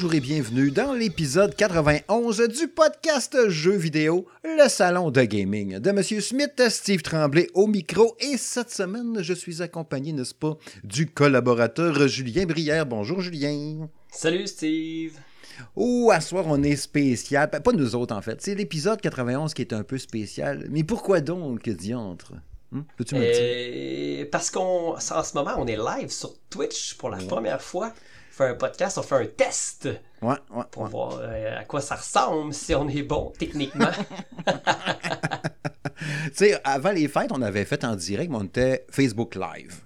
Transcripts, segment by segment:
bonjour et bienvenue dans l'épisode 91 du podcast Jeux vidéo, le salon de gaming de Monsieur Smith, Steve Tremblay au micro. Et cette semaine, je suis accompagné, n'est-ce pas, du collaborateur Julien Brière. Bonjour Julien. Salut Steve. Oh, à soir, on est spécial. Ben, Pas nous autres, en fait. C'est l'épisode 91 qui est un peu spécial. Mais pourquoi donc, diantre? Hum? Peux-tu me dire? Euh, parce qu'en ce moment, on est live sur Twitch pour la première fois. On fait un podcast, on fait un test Ouais, ouais, pour ouais. voir euh, à quoi ça ressemble, si on est bon techniquement. Tu sais, avant les fêtes, on avait fait en direct, mais on était Facebook Live.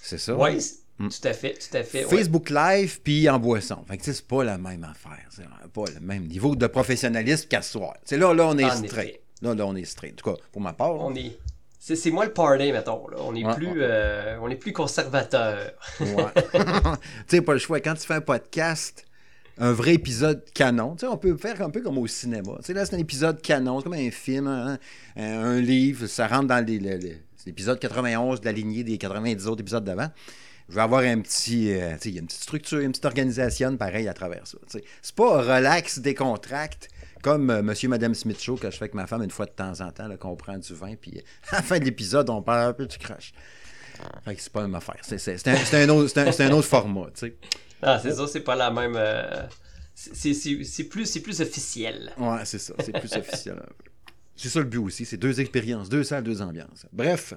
C'est ça? oui, tout à fait, tout à fait. ouais. Facebook Live puis en boisson. Fait que tu sais, c'est pas la même affaire. C'est pas le même niveau de professionnalisme qu'à soir. C'est là, là, on est En straight. effet. Là, là, on est straight. En tout cas, pour ma part. On est. C'est c'est moi le party, mettons. Là. On est Ouais, plus, ouais. euh, on est plus conservateur. Ouais. tu sais, pas le choix. Quand tu fais un podcast, un vrai épisode canon, tu sais, on peut faire un peu comme au cinéma. Tu sais, là, c'est un épisode canon, c'est comme un film, hein, un, livre, ça rentre dans l'épisode 91 de la lignée des 90 autres épisodes d'avant. Je vais avoir un petit, euh, tu sais, il y a une petite structure, une petite organisation pareil à travers ça. tu sais. C'est pas relax, décontracte, comme euh, Monsieur Madame Smith Show que je fais avec ma femme une fois de temps en temps, qu'on prend du vin, puis à la fin de l'épisode, on parle un peu du crash. Fait que c'est pas la même affaire. C'est, un, un autre, c'est un- c'est un autre format, tu sais. Ah, c'est ça, c'est pas la même. euh, c'est- plus, c'est plus officiel. Ouais, c'est ça. C'est plus officiel. C'est ça le but aussi. C'est deux expériences, deux salles, deux ambiances. Bref.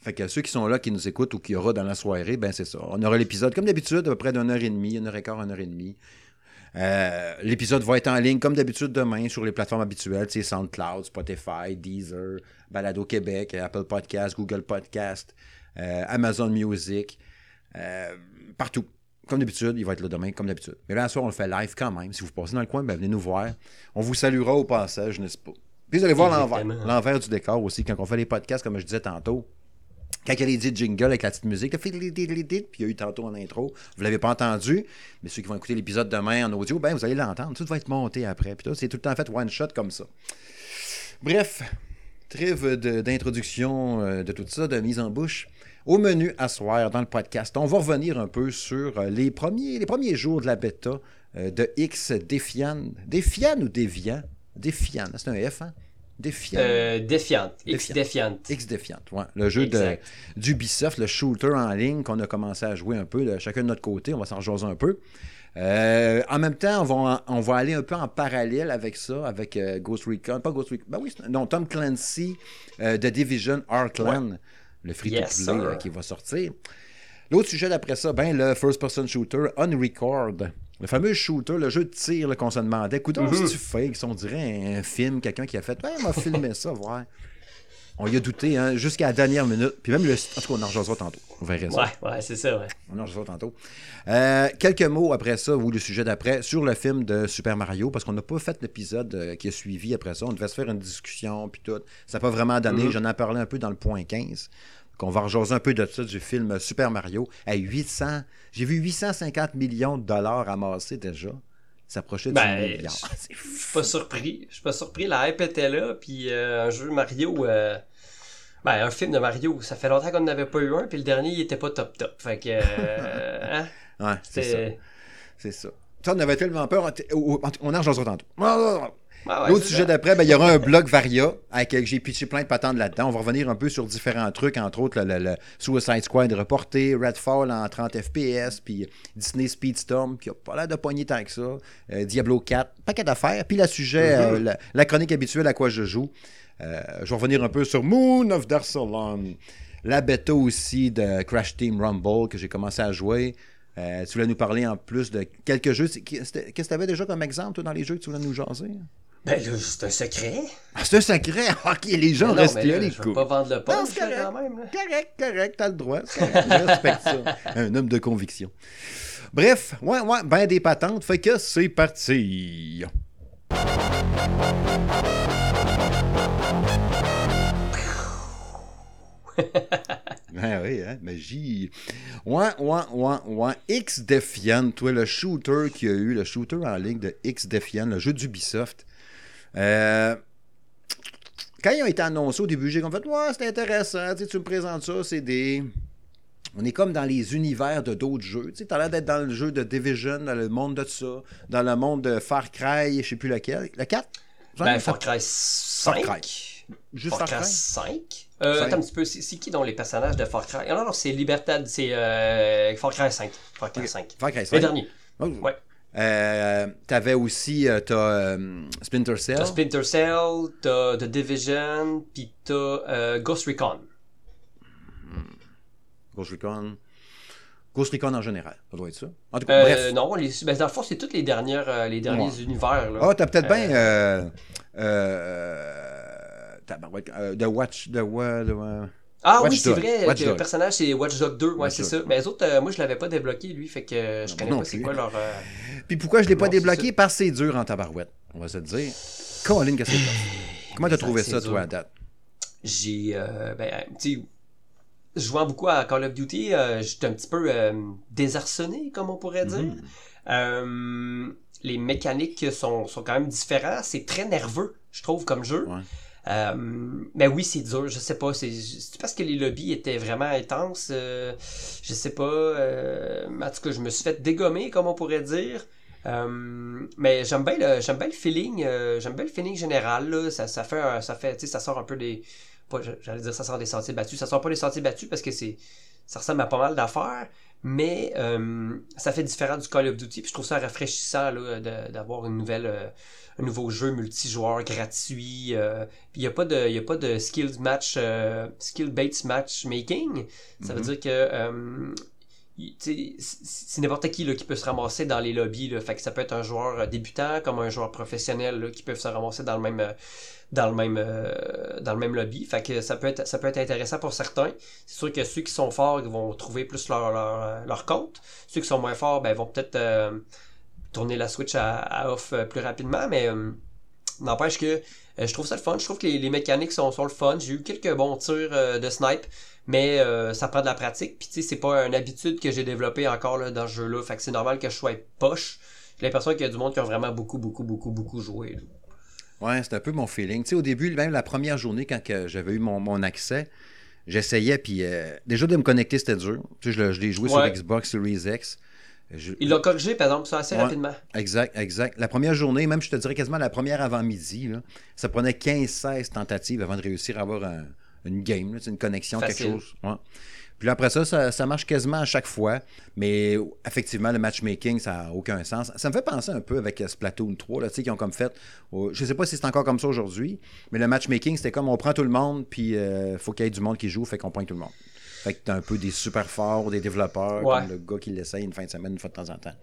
Fait que ceux qui sont là, qui nous écoutent ou qui aura dans la soirée, ben c'est ça. On aura l'épisode, comme d'habitude, à peu près d'une heure et demie, une heure et quart, une heure et demie. Euh, l'épisode va être en ligne, comme d'habitude, demain, sur les plateformes habituelles, tu sais, SoundCloud, Spotify, Deezer, Balado Québec, Apple Podcast, Google Podcast, euh, Amazon Music, euh, partout. Comme d'habitude, il va être là demain, comme d'habitude. Mais là, ce soir, on le fait live quand même. Si vous passez dans le coin, ben, venez nous voir. On vous saluera au passage, n'est-ce pas? Puis vous allez voir. L'envers du décor aussi, quand on fait les podcasts, comme je disais tantôt. Quand y a dits jingle avec la petite musique, puis il y a eu tantôt en intro, vous l'avez pas entendu, mais ceux qui vont écouter l'épisode demain en audio, ben vous allez l'entendre. Tout va être monté après. Puis c'est tout le temps fait one shot comme ça. Bref, trêve d'introduction euh, de tout ça, de mise en bouche. Au menu à soir dans le podcast, on va revenir un peu sur euh, les premiers, les premiers jours de la bêta euh, de X Defiant. Defiant ou Deviant? Defiant, c'est un F, hein? Defiant. Euh, défiante. X Défiante. défiante. X Defiant, ouais. Le jeu d'Ubisoft, le shooter en ligne qu'on a commencé à jouer un peu, de chacun de notre côté, on va s'en rejoindre un peu. Euh, en même temps, on va, on va aller un peu en parallèle avec ça, avec euh, Ghost Recon, pas Ghost Recon, ben oui, non, Tom Clancy euh, de Division Heartland, le free-to-play Yes, euh, qui va sortir. L'autre sujet d'après ça, ben le first-person shooter Unrecord. Le fameux shooter, le jeu de tir qu'on se demandait. Écoute, Mhm. c'est fake, si on dirait un film, quelqu'un qui a fait, ouais, on m'a filmé ça, voir. On y a douté, hein, jusqu'à la dernière minute. Puis même le. En tout cas, on en rejoindra tantôt. On verra ça. Ouais, ouais, c'est ça, ouais. On en rejoindra tantôt. Euh, quelques mots après ça, ou le sujet d'après, sur le film de Super Mario, parce qu'on n'a pas fait l'épisode euh, qui a suivi après ça. On devait se faire une discussion, puis tout. Ça n'a pas vraiment donné. Mhm. J'en ai parlé un peu dans le point 15. Qu'on va rejoindre un peu de ça du film Super Mario. À 800. J'ai vu 850 millions de dollars amassés déjà. Ça approchait du Ben, milliard. je- suis pas surpris. Je suis pas surpris. La hype était là, puis euh, un jeu Mario. euh, Ben, un film de Mario, ça fait longtemps qu'on n'avait pas eu un, puis le dernier, il était pas top top. Fait que. euh, hein? Ouais, c'est ça. C'est. Ça. Ça, on avait tellement peur. On en rejoindra tantôt. Ah ouais, L'autre sujet d'après, ben, il y aura un blog Varia avec lequel j'ai pitché plein de patentes là-dedans. On va revenir un peu sur différents trucs, entre autres le, le- le Suicide Squad reporté, Redfall en 30 FPS, puis Disney Speedstorm qui a pas l'air de pogner tant que ça, euh, Diablo 4, paquet d'affaires. Puis le sujet, Mm-hmm. euh, la, la chronique habituelle à quoi je joue. Euh, je vais revenir un peu sur Moon of Darsalon, la bêta aussi de Crash Team Rumble que j'ai commencé à jouer. Euh, tu voulais nous parler en plus de quelques jeux. Qu'est-ce que tu avais déjà comme exemple toi, dans les jeux que tu voulais nous jaser? Ben là, c'est un secret. Ah, c'est un secret? Ok, les gens non, restent mais là, là, les je veux pas vendre le Non, punch là, correct. quand même. là. Correct, correct, t'as le droit. c'est correct, Je respecte ça. Un homme de conviction. Bref, ouais, ouais, ben des patentes. Fait que c'est parti. Ah oui, hein, magie. Ouais, ouais, ouais, ouais. X Defiant, toi, le shooter qu'il y a eu, le shooter en ligne de X Defiant, le jeu d'Ubisoft. Euh, quand ils ont été annoncés au début, j'ai comme fait, ouais, c'est intéressant, tu, sais, tu me présentes ça, c'est des. on est comme dans les univers de d'autres jeux. Tu sais, t'as l'air d'être dans le jeu de Division, dans le monde de ça, dans le monde de Far Cry, je sais plus lequel. Le 4? Ben, Far Cry 5. Far Cry. Juste Far Far Cry? 5. Euh, Cinq. attends un petit peu, c'est qui dans les personnages de Far Cry? Ah Non, non, c'est Libertad, c'est euh, Far Cry 5. Far Cry 5. Far Cry Le 5. dernier. Oh. Ouais. Euh, T'avais aussi, euh, t'as euh, Splinter Cell. T'as Splinter Cell, t'as The Division, puis t'as Ghost Recon. Ghost Recon. Ghost Recon en général, ça doit être ça. En tout cas, bref. non, les, ben, dans le fond, c'est tous les, dernières, les derniers Ouais. univers. Là. Ah, t'as peut-être bien. The Watch. The, the, ah Watch oui, c'est Dog. vrai Watch le Dog. personnage c'est Watch Dogs 2, ouais, c'est Dog, ça. Mais les autres, euh, moi je l'avais pas débloqué lui, fait que euh, je connais non pas c'est quoi leur. euh, Puis pourquoi je l'ai pas Non, débloqué? Parce que c'est dur en tabarouette. On va se dire. Colin, que c'est. Comment t'as trouvé ça, dur. toi, à date? J'ai, ben, tu sais, jouant beaucoup à Call of Duty, j'étais un petit peu désarçonné, comme on pourrait dire. Mhm. Euh, les mécaniques sont, sont quand même différentes. C'est très nerveux, je trouve, comme jeu. Ouais. Euh, mais oui, c'est dur. Je sais pas. C'est parce que les lobbies étaient vraiment intenses. euh, je sais pas. Euh, en tout cas, je me suis fait dégommer, comme on pourrait dire. Euh, mais j'aime bien le j'aime bien le feeling euh, j'aime bien le feeling général là. ça ça fait ça fait ça sort un peu des j'allais dire ça sort des sentiers battus ça sort pas des sentiers battus parce que c'est ça ressemble à pas mal d'affaires mais ça fait différent du Call of Duty puis je trouve ça rafraîchissant d'avoir une nouvelle un nouveau jeu multijoueur gratuit euh, il y a pas de y a pas de skill match euh, skill based matchmaking ça veut Mhm. dire que euh, c'est n'importe qui là, qui peut se ramasser dans les lobbies là. fait que ça peut être un joueur euh, débutant comme un joueur professionnel là, qui peuvent se ramasser dans le même dans le même euh, dans le même lobby fait que ça peut être ça peut être intéressant pour certains c'est sûr que ceux qui sont forts vont trouver plus leur leur, leur compte ceux qui sont moins forts ben vont peut-être euh, tourner la switch à, à off euh, plus rapidement mais euh, n'empêche que euh, je trouve ça le fun je trouve que les, les mécaniques sont, sont le fun j'ai eu quelques bons tirs de snipe mais euh, ça prend de la pratique puis tu sais c'est pas une habitude que j'ai développée encore là, dans ce jeu là fait que c'est normal que je sois poche j'ai l'impression qu'il y a du monde qui a vraiment beaucoup beaucoup beaucoup beaucoup joué là. Ouais, c'est un peu mon feeling. Tu sais, au début, même la première journée, quand j'avais eu mon, mon accès, j'essayais, puis euh, déjà de me connecter, c'était dur. Tu sais, je, l'ai- je l'ai joué Ouais. sur Xbox Series X. Je- ils l'ont corrigé par exemple ça assez Ouais. rapidement Exact, exact. La première journée, même je te dirais quasiment la première avant-midi, ça prenait 15-16 tentatives avant de réussir à avoir un- une game, là, une connexion, Facile. quelque chose. Ouais. Puis là, après ça, ça, ça marche quasiment à chaque fois. Mais effectivement, le matchmaking, ça n'a aucun sens. Ça me fait penser un peu avec euh, Splatoon 3, là, tu sais, qui ont comme fait. oh, je ne sais pas si c'est encore comme ça aujourd'hui, mais le matchmaking, c'était comme on prend tout le monde, puis il faut qu'il y ait du monde qui joue, fait qu'on pointe tout le monde. Fait que t'as un peu des super forts, des développeurs, Ouais. comme le gars qui l'essaye une fin de semaine, une fois de temps en temps.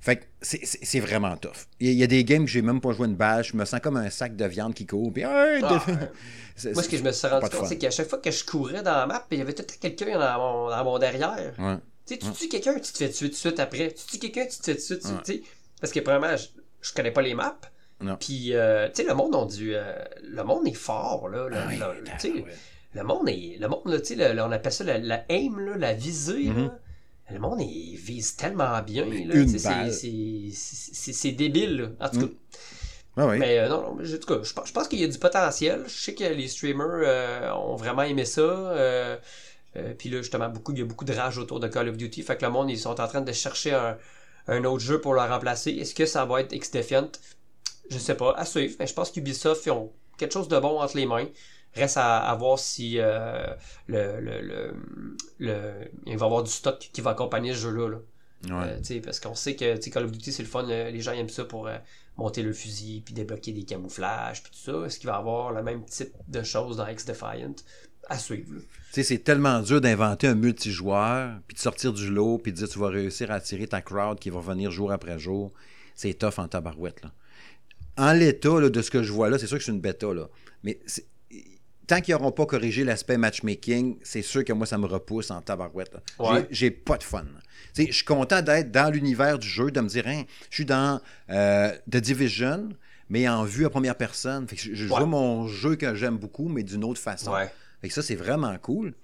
Fait que c'est- vraiment tough. Il y, a- des games que j'ai même pas joué une bâche, je me sens comme un sac de viande qui court, puis hey, Ah, ouais. Moi, ce que je me suis rendu compte, c'est qu'à chaque fois que je courais dans la map, il y avait tout quelqu'un dans mon, dans mon derrière. Ouais. Tu sais, tu tues quelqu'un, tu te fais tuer tout de suite après. Tu tues quelqu'un, tu te fais tuer tout de suite. Tu sais. Parce que, premièrement, je, je connais pas les maps. Non. Puis, euh, tu sais, le monde ont dû. euh, le monde est fort, là. Ah tabarouette. Le monde est. Le monde, là, tu sais, on appelle ça la, la aim, là, la visée, Mhm. là. Le monde, il vise tellement bien, c'est- débile, là. En tout cas. Mm. Ouais. Mais euh, non, non, mais en tout cas, je, pense- je pense qu'il y a du potentiel. Je sais que les streamers euh, ont vraiment aimé ça. euh, euh, Puis là, justement, beaucoup, il y a beaucoup de rage autour de Call of Duty. Fait que le monde, ils sont en train de chercher un, un autre jeu pour le remplacer. Est-ce que ça va être X-Defiant Je sais pas, à suivre. Mais je pense qu'Ubisoft, ils ont quelque chose de bon entre les mains. Reste à, à voir si euh, le, le, le, le- il va y avoir du stock qui va accompagner ce jeu-là. là. Ouais. Euh, parce qu'on sait que Call of Duty, c'est le fun. euh, les gens aiment ça pour monter le fusil, puis débloquer des camouflages, puis tout ça. Est-ce qu'il va y avoir le même type de choses dans X-Defiant À suivre. c'est tellement dur d'inventer un multijoueur, puis de sortir du lot, puis de dire tu vas réussir à attirer ta crowd qui va venir jour après jour. C'est tough en tabarouette. Là. En l'état de ce que je vois là, c'est sûr que c'est une bêta, là. mais c'est- tant qu'ils n'auront pas corrigé l'aspect matchmaking, c'est sûr que moi, ça me repousse en tabarouette. Ouais. J'ai- pas de fun. Je suis content d'être dans l'univers du jeu, de me dire, Hein, je suis dans euh, The Division, mais en vue à première personne. Fait que je je Ouais. joue mon jeu que j'aime beaucoup, mais d'une autre façon. Ouais. Fait que ça, c'est vraiment cool.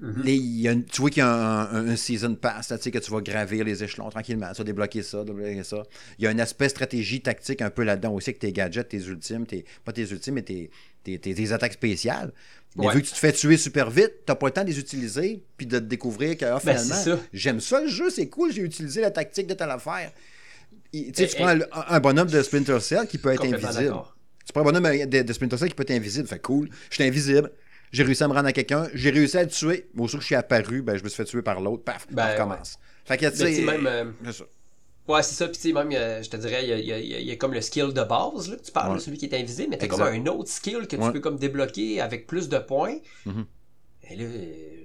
Mhm. les- il y a une- tu vois qu'il y a un, un- un season pass, là, tu sais, que tu vas gravir les échelons tranquillement, ça, débloquer ça, débloquer ça. Il y a un aspect stratégie tactique un peu là-dedans aussi, avec tes gadgets, tes ultimes, tes, pas tes ultimes, mais tes, tes, tes- tes attaques spéciales. Mais Ouais. vu que tu te fais tuer super vite, t'as pas le temps de les utiliser, puis de te découvrir que ah, Ben, finalement, j'aime ça le jeu, c'est cool, j'ai utilisé la tactique de telle affaire. Tu sais, tu prends un, un bonhomme de Splinter Cell qui peut être invisible. Tu prends un bonhomme de, de Splinter Cell qui peut être invisible. Fait cool. Je suis invisible. J'ai réussi à me rendre à quelqu'un. J'ai réussi à le tuer. Mais au que je suis apparu, ben, je me suis fait tuer par l'autre. Paf, Ben, on recommence. Fait que, tu Ben, sais. tu sais, même, euh, c'est ça. Ouais, c'est ça. Puis, tu sais, même, euh, je te dirais, il y a, y y y comme le skill de base, là, que tu parles, Ouais. là, celui qui est invisible, mais t'as comme un autre skill que tu Ouais. peux comme débloquer avec plus de points. Mhm. Et là, euh,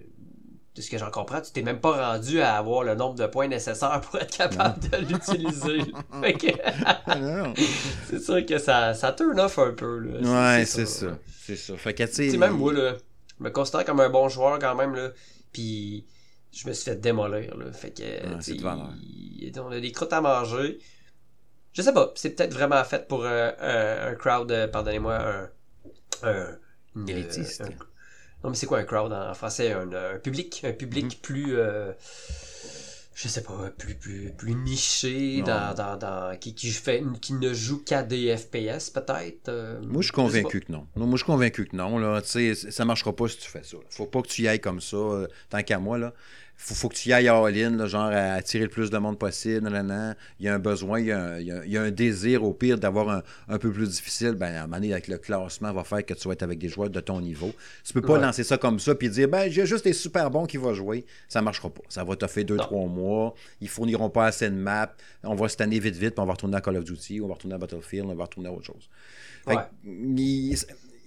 de ce que j'en comprends, tu t'es même pas rendu à avoir le nombre de points nécessaires pour être capable de l'utiliser. Que, c'est sûr que ça, ça turn off un peu. Là. Ouais, c'est ça. C'est ça. Fait que, même moi, là, je me considère comme un bon joueur quand même, là. Puis je me suis fait démolir, là. Fait que, il- on a des croûtes à manger. Je sais pas, c'est peut-être vraiment fait pour euh, un, un crowd, euh, pardonnez-moi, un. un Élitiste. euh, un- non, mais c'est quoi un crowd en français Un, un public, un public Mhm. plus. euh, je sais pas, plus, plus, plus niché, dans, dans, dans, qui, qui, fait, qui ne joue qu'à des FPS, peut-être. euh, Moi, je suis convaincu que non. Moi, je suis convaincu que non. Là. Tu sais, ça marchera pas si tu fais ça. là. Faut pas que tu y ailles comme ça, euh, tant qu'à moi. Là. Faut, faut que tu y ailles all-in, là, genre à attirer le plus de monde possible. nan, nan, nan. Il y a un besoin, il y a un, il y a- il y a un désir, au pire, d'avoir un, un peu plus difficile. Ben, à un moment donné, avec le classement, va faire que tu vas être avec des joueurs de ton niveau. Tu peux pas Ouais. lancer ça comme ça puis dire, ben, j'ai juste des super bons qui vont jouer. Ça marchera pas. Ça va te faire deux, Non. trois mois. Ils fourniront pas assez de maps. On va se tanner vite, vite, puis on va retourner à Call of Duty, on va retourner à Battlefield, on va retourner à autre chose. Fait Ouais. il,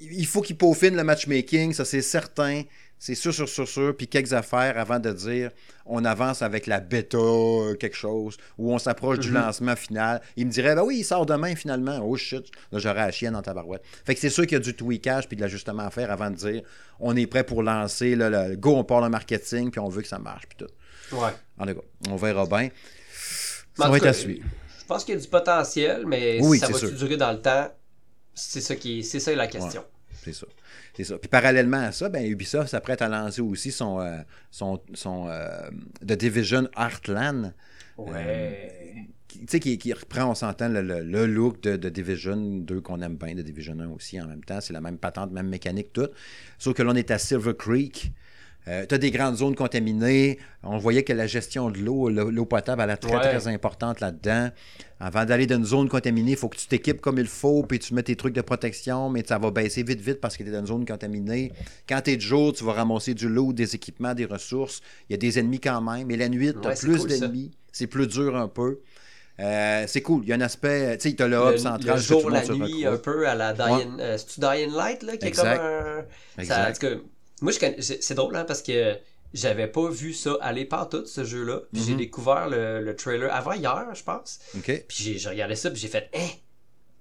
il faut qu'il peaufine le matchmaking, ça c'est certain. C'est sûr, sûr, sûr, sûr. Puis quelques affaires avant de dire on avance avec la bêta, euh, quelque chose, ou on s'approche du Mhm. lancement final. Il me dirait ben oui, il sort demain finalement. Oh shit, là j'aurais la chienne dans ta barouette. Fait que c'est sûr qu'il y a du tweakage puis de l'ajustement à faire avant de dire on est prêt pour lancer, là, le go, on part le marketing, puis on veut que ça marche. Puis tout. Ouais. En tout cas, on verra bien. Ça va être à suivre. Je pense qu'il y a du potentiel, mais Oui, ça sûr. durer dans le temps? C'est ça qui est- c'est ça la question. C'est ça. C'est ça. Puis parallèlement à ça, ben, Ubisoft s'apprête à lancer aussi son, euh, son, son euh, The Division Heartland. Ouais. qui- Tu sais, qui, qui reprend, on s'entend, le, le- le look de, de Division 2 qu'on aime bien, de Division 1 aussi en même temps. C'est la même patente, même mécanique, tout. Sauf que là, on est à Silver Creek. Tu as des grandes zones contaminées. On voyait que la gestion de l'eau, l'eau potable, elle est très, Ouais. très importante là-dedans. Avant d'aller dans une zone contaminée, il faut que tu t'équipes comme il faut, puis tu mets tes trucs de protection, mais ça va baisser vite, vite parce que tu es dans une zone contaminée. Quand tu es de jour, tu vas ramasser du lot, des équipements, des ressources. Il y a des ennemis quand même. Et la nuit, tu as Ouais, plus cool, d'ennemis. C'est plus dur un peu. Euh, c'est cool. Il y a un aspect. Tu sais, tu as le hub Le, central. le que tout jour, la nuit, un peu à la Dying... euh, C'est-tu Dying Light, là, qui Exact. est comme un... Exact. Moi, je connais- c'est drôle, hein, parce que j'avais pas vu ça aller partout, ce jeu-là. Puis j'ai Mhm. découvert le, le trailer avant hier, je pense. Puis j'ai regardé ça, puis j'ai fait « Hein? »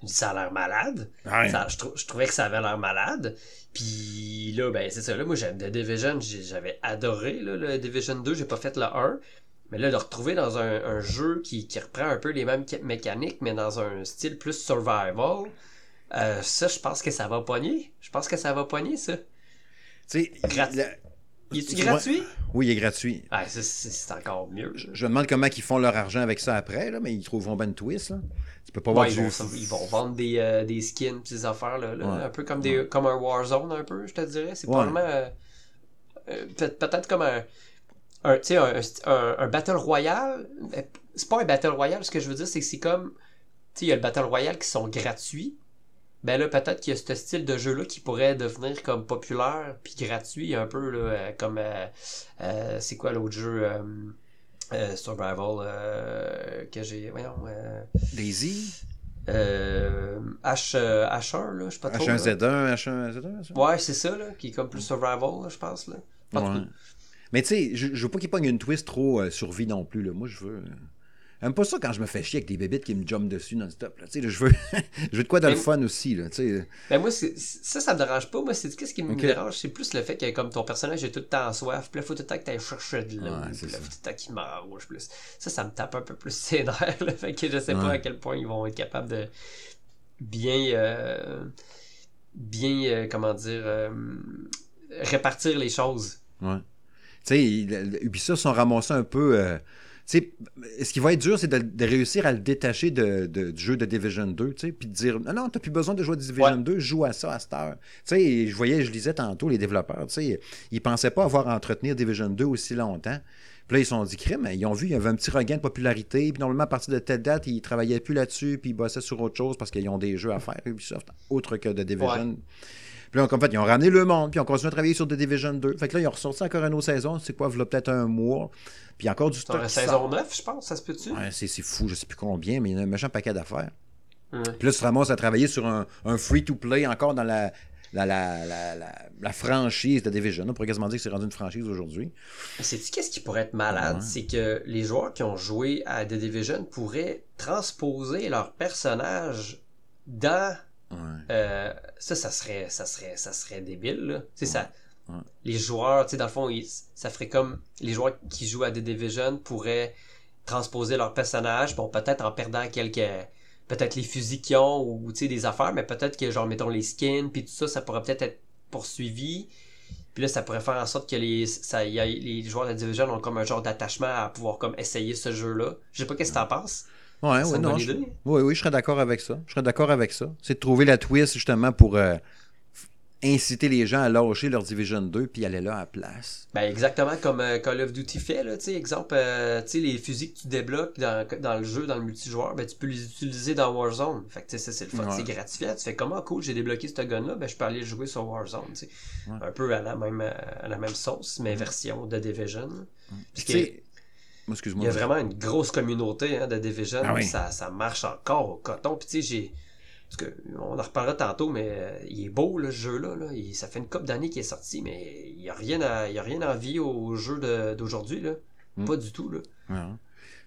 dit, Ça a l'air malade. Ouais. Ça- je, trou- je trouvais que ça avait l'air malade. Puis là, ben c'est ça. Là, moi, j'aime The Division. J'avais adoré là, le Division 2. J'ai pas fait le 1. Mais là, de retrouver dans un, un jeu qui, qui reprend un peu les mêmes ca- mécaniques, mais dans un style plus survival, euh, ça, je pense que ça va pogner. Je pense que ça va pogner, ça. Tu sais, Il gratuit? Oui, il est gratuit. Ah, c'est encore mieux. Je, je me demande comment ils font leur argent avec ça après, là, mais ils trouveront ben une twist. Là. Tu peux pas voir du ils, vont, ils vont vendre des, euh, des skins des affaires là, là, Ouais. un peu comme des comme un Warzone un peu je te dirais c'est probablement euh, euh, peut- peut-être comme un un, tu sais, un, un, un Battle Royale c'est pas un Battle Royale ce que je veux dire c'est que c'est comme tu sais il y a le Battle Royale qui sont gratuits ben là peut-être qu'il y a ce style de jeu là qui pourrait devenir comme populaire puis gratuit un peu là euh, comme euh, euh, c'est quoi l'autre jeu euh, Survival que j'ai voyons Daisy, euh, H, euh, H1, là, je sais pas trop. là. H1Z1, H1Z1. ça? Ouais, c'est ça, là, qui est comme plus survival, là, je pense. Là. Ouais. Mais tu sais, je, je veux pas qu'il pogne une twist trop survie non plus. Là. Moi, je veux. J'aime pas ça quand je me fais chier avec des bébites qui me jumpent dessus non-stop. là. Je veux... je veux de quoi dans le Mais- fun aussi. Là. Ben moi, ça, ça me dérange pas. Moi, c'est qu'est-ce qui me dérange, c'est plus le fait que comme ton personnage est tout le temps soif, puis là, faut tout le temps que t'ailles chercher de l'eau, Ouais, puis là, faut tout le temps qu'il mange plus. Ça, ça me tape un peu plus ses nerfs, là. Fait que je sais pas à quel point ils vont être capables de bien, euh, bien, euh, comment dire, euh, répartir les choses. Ouais. Tu sais, Ubisoft sont ramassés un peu. Euh, ce qui va être dur, c'est de, de réussir à le détacher de, de- du jeu de Division 2, tu sais, puis de dire non, non, t'as plus besoin de jouer à Division Ouais. 2, joue à ça à cette heure. Je voyais, je lisais tantôt les développeurs, ils pensaient pas avoir à entretenir Division 2 aussi longtemps. Puis là, ils se sont dit, crème, ils ont vu, il y avait un petit regain de popularité. Puis normalement, à partir de telle date, ils travaillaient plus là-dessus, puis ils bossaient sur autre chose parce qu'ils ont des jeux à faire, Ubisoft, autre que de Division. Puis là, en fait, ils ont ramené le monde, puis ils ont continué à travailler sur The Division 2. Fait que là, ils ont ressorti encore une autre saison, c'est quoi, il peut-être un mois. Puis encore du qui saison sort. 9, je pense, ça se peut-tu? Ouais, c'est c'est fou, je sais plus combien, mais il y a un méchant paquet d'affaires. Ouais. Puis là, tu te ramasses à travailler sur un, un free-to-play encore dans la, la, la, la, franchise de Division. On pourrait quasiment dire que c'est rendu une franchise aujourd'hui. Sais-tu qu'est-ce qui pourrait être malade? Ouais. C'est que les joueurs qui ont joué à The Division pourraient transposer leur personnage dans Ouais. Euh, ça, ça serait, ça serait, ça serait débile. Là. Ça, Ouais. Les joueurs, tu sais, dans le fond, ils- ça ferait comme les joueurs qui jouent à The Division pourraient transposer leur personnage, bon, peut-être en perdant quelques, peut-être les fusils qu'ils ont ou tu sais des affaires, mais peut-être que genre mettons les skins puis tout ça, ça pourrait peut-être être poursuivi. Puis là, ça pourrait faire en sorte que les, ça, y a- les joueurs de The Division ont comme un genre d'attachement à pouvoir comme essayer ce jeu-là. Je sais pas qu'est-ce que t'en penses. Ouais, non, bonne je-. Oui, oui, je serais d'accord avec ça. Je serais d'accord avec ça. C'est de trouver la twist justement pour euh, inciter les gens à lâcher leur Division 2 puis aller là à la place. Ben exactement comme euh, Call of Duty fait, là, tu sais, exemple, euh, tu sais, les fusils que tu débloques dans, dans le jeu, dans le multijoueur, ben tu peux les utiliser dans Warzone. Fait que tu sais, ça c'est le fun, Ouais. c'est gratifiant. Tu fais comment cool, j'ai débloqué ce gun-là, ben je peux aller jouer sur Warzone. Ouais. Un peu à la même euh, à la même sauce, mais version de Division. Puis Il y a vraiment une grosse communauté hein, de Division, Ah oui. ça, ça marche encore au coton. Puis tu sais, j'ai. Parce que on en reparlera tantôt, mais euh, il est beau le jeu-là. Là. Il- ça fait une couple d'années qu'il est sorti, mais il n'y a rien à, il y a rien à envier au jeu d'aujourd'hui. là. Mm. Pas du tout. Là. Ouais.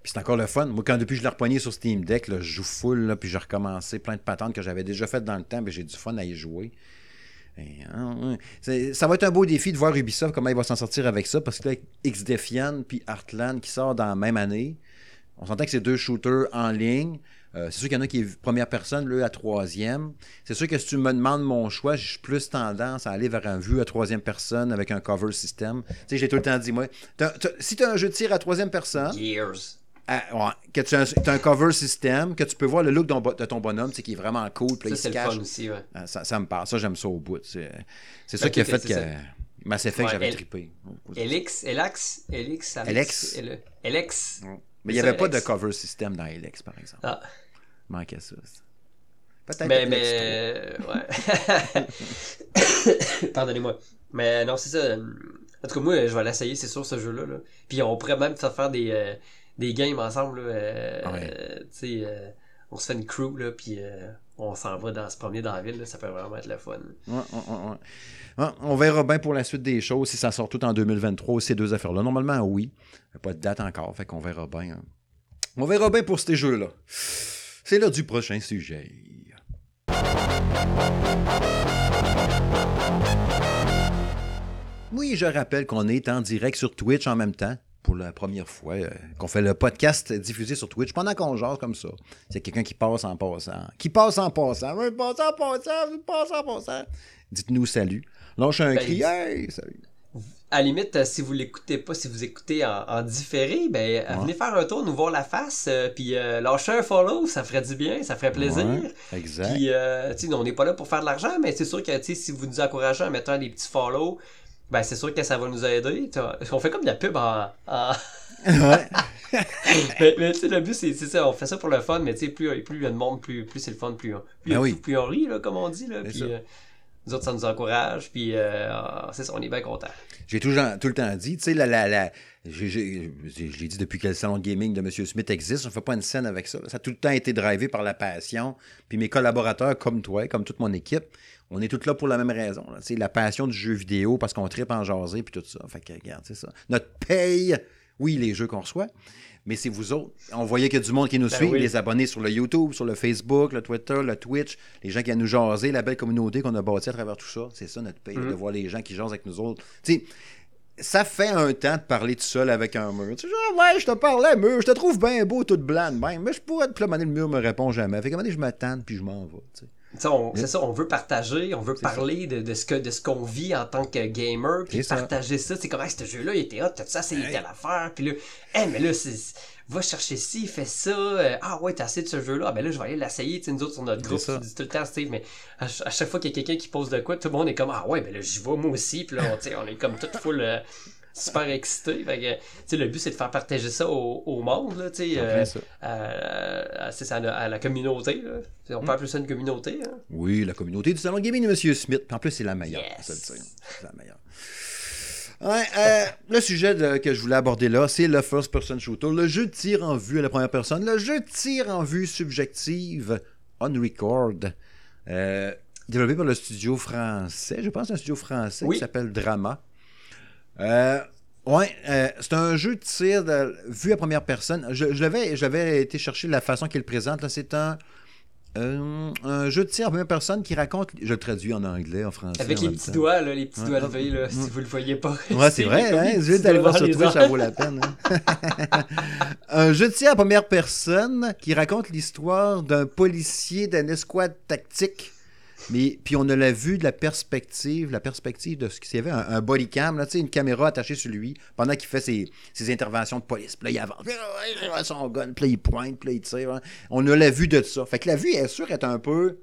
Puis c'est encore le fun. Moi, quand depuis que je l'ai repogné sur Steam Deck, là, je joue full, là, puis j'ai recommencé plein de patentes que j'avais déjà faites dans le temps, mais j'ai du fun à y jouer. Ça va être un beau défi de voir Ubisoft comment il va s'en sortir avec ça, parce que là, X-Defiant puis Heartland qui sort dans la même année, on s'entend que c'est deux shooters en ligne. Euh, c'est sûr qu'il y en a qui est première personne, là, à troisième. C'est sûr que si tu me demandes mon choix, j'ai plus tendance à aller vers un vue à troisième personne avec un cover system. Tu sais, j'ai tout le temps dit, moi, si tu as un jeu de tir à troisième personne. Ah, ouais, que tu as, un- cover system, que tu peux voir le look de ton, bonhomme, sais, qui est vraiment cool, puis Ça, c'est le fun aussi. Ouais. Ah, ça, ça me parle, ça j'aime ça au bout. C'est c'est Ben, ça qui a fait que c'est ça. Mass Effect, Ouais, j'avais elle- trippé. Elix, Elax, Elix, Alex. Mais il n'y avait pas de cover system dans Elex, par exemple. Ah. Il manquait ça. Peut-être Mais, Elex mais, ouais. Pardonnez-moi. Mais non, c'est ça. En tout cas, moi, je vais l'essayer, c'est sûr, ce jeu-là. là. Puis on pourrait même faire faire des, euh, des games ensemble. Là, euh, Ouais. euh, tu sais, on se fait une crew, là, puis euh, on s'en va dans, se promener dans la ville. là, ça peut vraiment être le fun. Ouais, ouais, ouais, ouais. Ouais, on verra bien pour la suite des choses si ça sort tout en 2023, ces deux affaires-là. Normalement, oui. Il n'y a pas de date encore, fait qu'on verra bien. hein. On verra bien pour ces jeux-là. C'est l'heure du prochain sujet. Oui, je rappelle qu'on est en direct sur Twitch en même temps. Pour la première fois, euh, qu'on fait le podcast diffusé sur Twitch pendant qu'on jase comme ça. C'est quelqu'un qui passe en passant. Qui passe en passant. Oui, passe en passant. Passe en passant. Dites-nous salut. Lâche un Ben, cri. Hey, salut. À la limite, euh, si vous l'écoutez pas, si vous écoutez en, en différé, ben euh, venez faire un tour, nous voir la face, euh, puis lâcher un follow, ça ferait du bien, ça ferait plaisir. Ouais, exact. Puis, tu sais, on n'est pas là pour faire de l'argent, mais c'est sûr que, si vous nous encouragez en mettant des petits follow, ben, c'est sûr que ça va nous aider. On fait comme de la pub en. en- Ouais. mais, mais, tu sais, le but, c'est ça, on fait ça pour le fun, mais tu sais, plus, plus il y a de monde, plus, plus c'est le fun, plus, on- plus, Ben oui. plus, plus on rit, là, comme on dit, là. Puis, euh, nous autres, ça nous encourage, puis, euh, c'est ça, on est bien contents. J'ai toujours, tout le temps dit, tu sais, la, la, je l'ai dit depuis que le salon de gaming de M. Smith existe, on ne fait pas une scène avec ça. Ça a tout le temps été drivé par la passion. Puis mes collaborateurs, comme toi, comme toute mon équipe, on est tous là pour la même raison. sais, la passion du jeu vidéo, parce qu'on tripe en jaser, puis tout ça. Fait que, regarde, c'est ça. Notre paye, oui, les jeux qu'on reçoit, mais c'est vous autres. On voyait qu'il y a du monde qui nous Ben suit, oui. les abonnés sur le YouTube, sur le Facebook, le Twitter, le Twitch, les gens qui viennent nous jaser, la belle communauté qu'on a bâtie à travers tout ça. C'est ça notre paye, Mhm. de voir les gens qui jasent avec nous autres. Tu sais, ça fait un temps de parler tout seul avec un mur. Tu sais, genre, ouais, je te parlais, mur, je te trouve bien beau, toute blanc de même, mais je pourrais te plomber, le mur me répond jamais. Fait donné, je m'attends puis je m'en vais. tu sais. C'est ça, on veut partager, on veut parler de, de, ce que de ce qu'on vit en tant que gamer, puis partager ça. C'est comme, hey, ce jeu-là, il était hot, t'as ça, c'est hey. telle affaire, puis là, hey, mais là, va chercher ci, fais ça, euh, ah ouais, t'as assez de ce jeu-là, ah, ben là, je vais aller l'essayer, tu sais, nous autres, sur notre groupe, tu dis tout le temps, Steve, mais à, chaque fois qu'il y a quelqu'un qui pose de quoi, tout le monde est comme, ah ouais, ben là, j'y vais moi aussi, puis là, on, on est comme tout full. Euh, super excité. Fait que, le but, c'est de faire partager ça au, au monde, là, euh, à, à, la communauté. Là. On peut mm. appeler ça une communauté. Hein? Oui, la communauté du salon gaming de M. Smith. En plus, c'est la meilleure. C'est la meilleure. Ouais, euh, le sujet que je voulais aborder là, c'est le first person shooter, le jeu de tir en vue à la première personne, le jeu de tir en vue subjective on record, euh, développé par le studio français, je pense un studio français qui s'appelle Drama. Euh, ouais, euh, c'est un jeu de tir de, vu à première personne. Je, l'avais été chercher la façon qu'il présente. C'est un euh, un jeu de tir à première personne qui raconte. Je le traduis en anglais, en français. Avec les petits doigts, là, les petits doigts levés, là, si vous le voyez pas. Ouais, c'est vrai, hein, je d'aller voir sur Twitch, ça vaut la peine. Hein. un jeu de tir à première personne qui raconte l'histoire d'un policier d'une escouade tactique mais puis on a la vue de la perspective, la perspective de ce qu'il y avait, un, body cam, là, une caméra attachée sur lui pendant qu'il fait ses, ses, interventions de police. Puis là, il avance, son gun, puis là, il pointe, puis là, il tire. Hein. On a la vue de ça. Fait que la vue, est sûre, est un peu...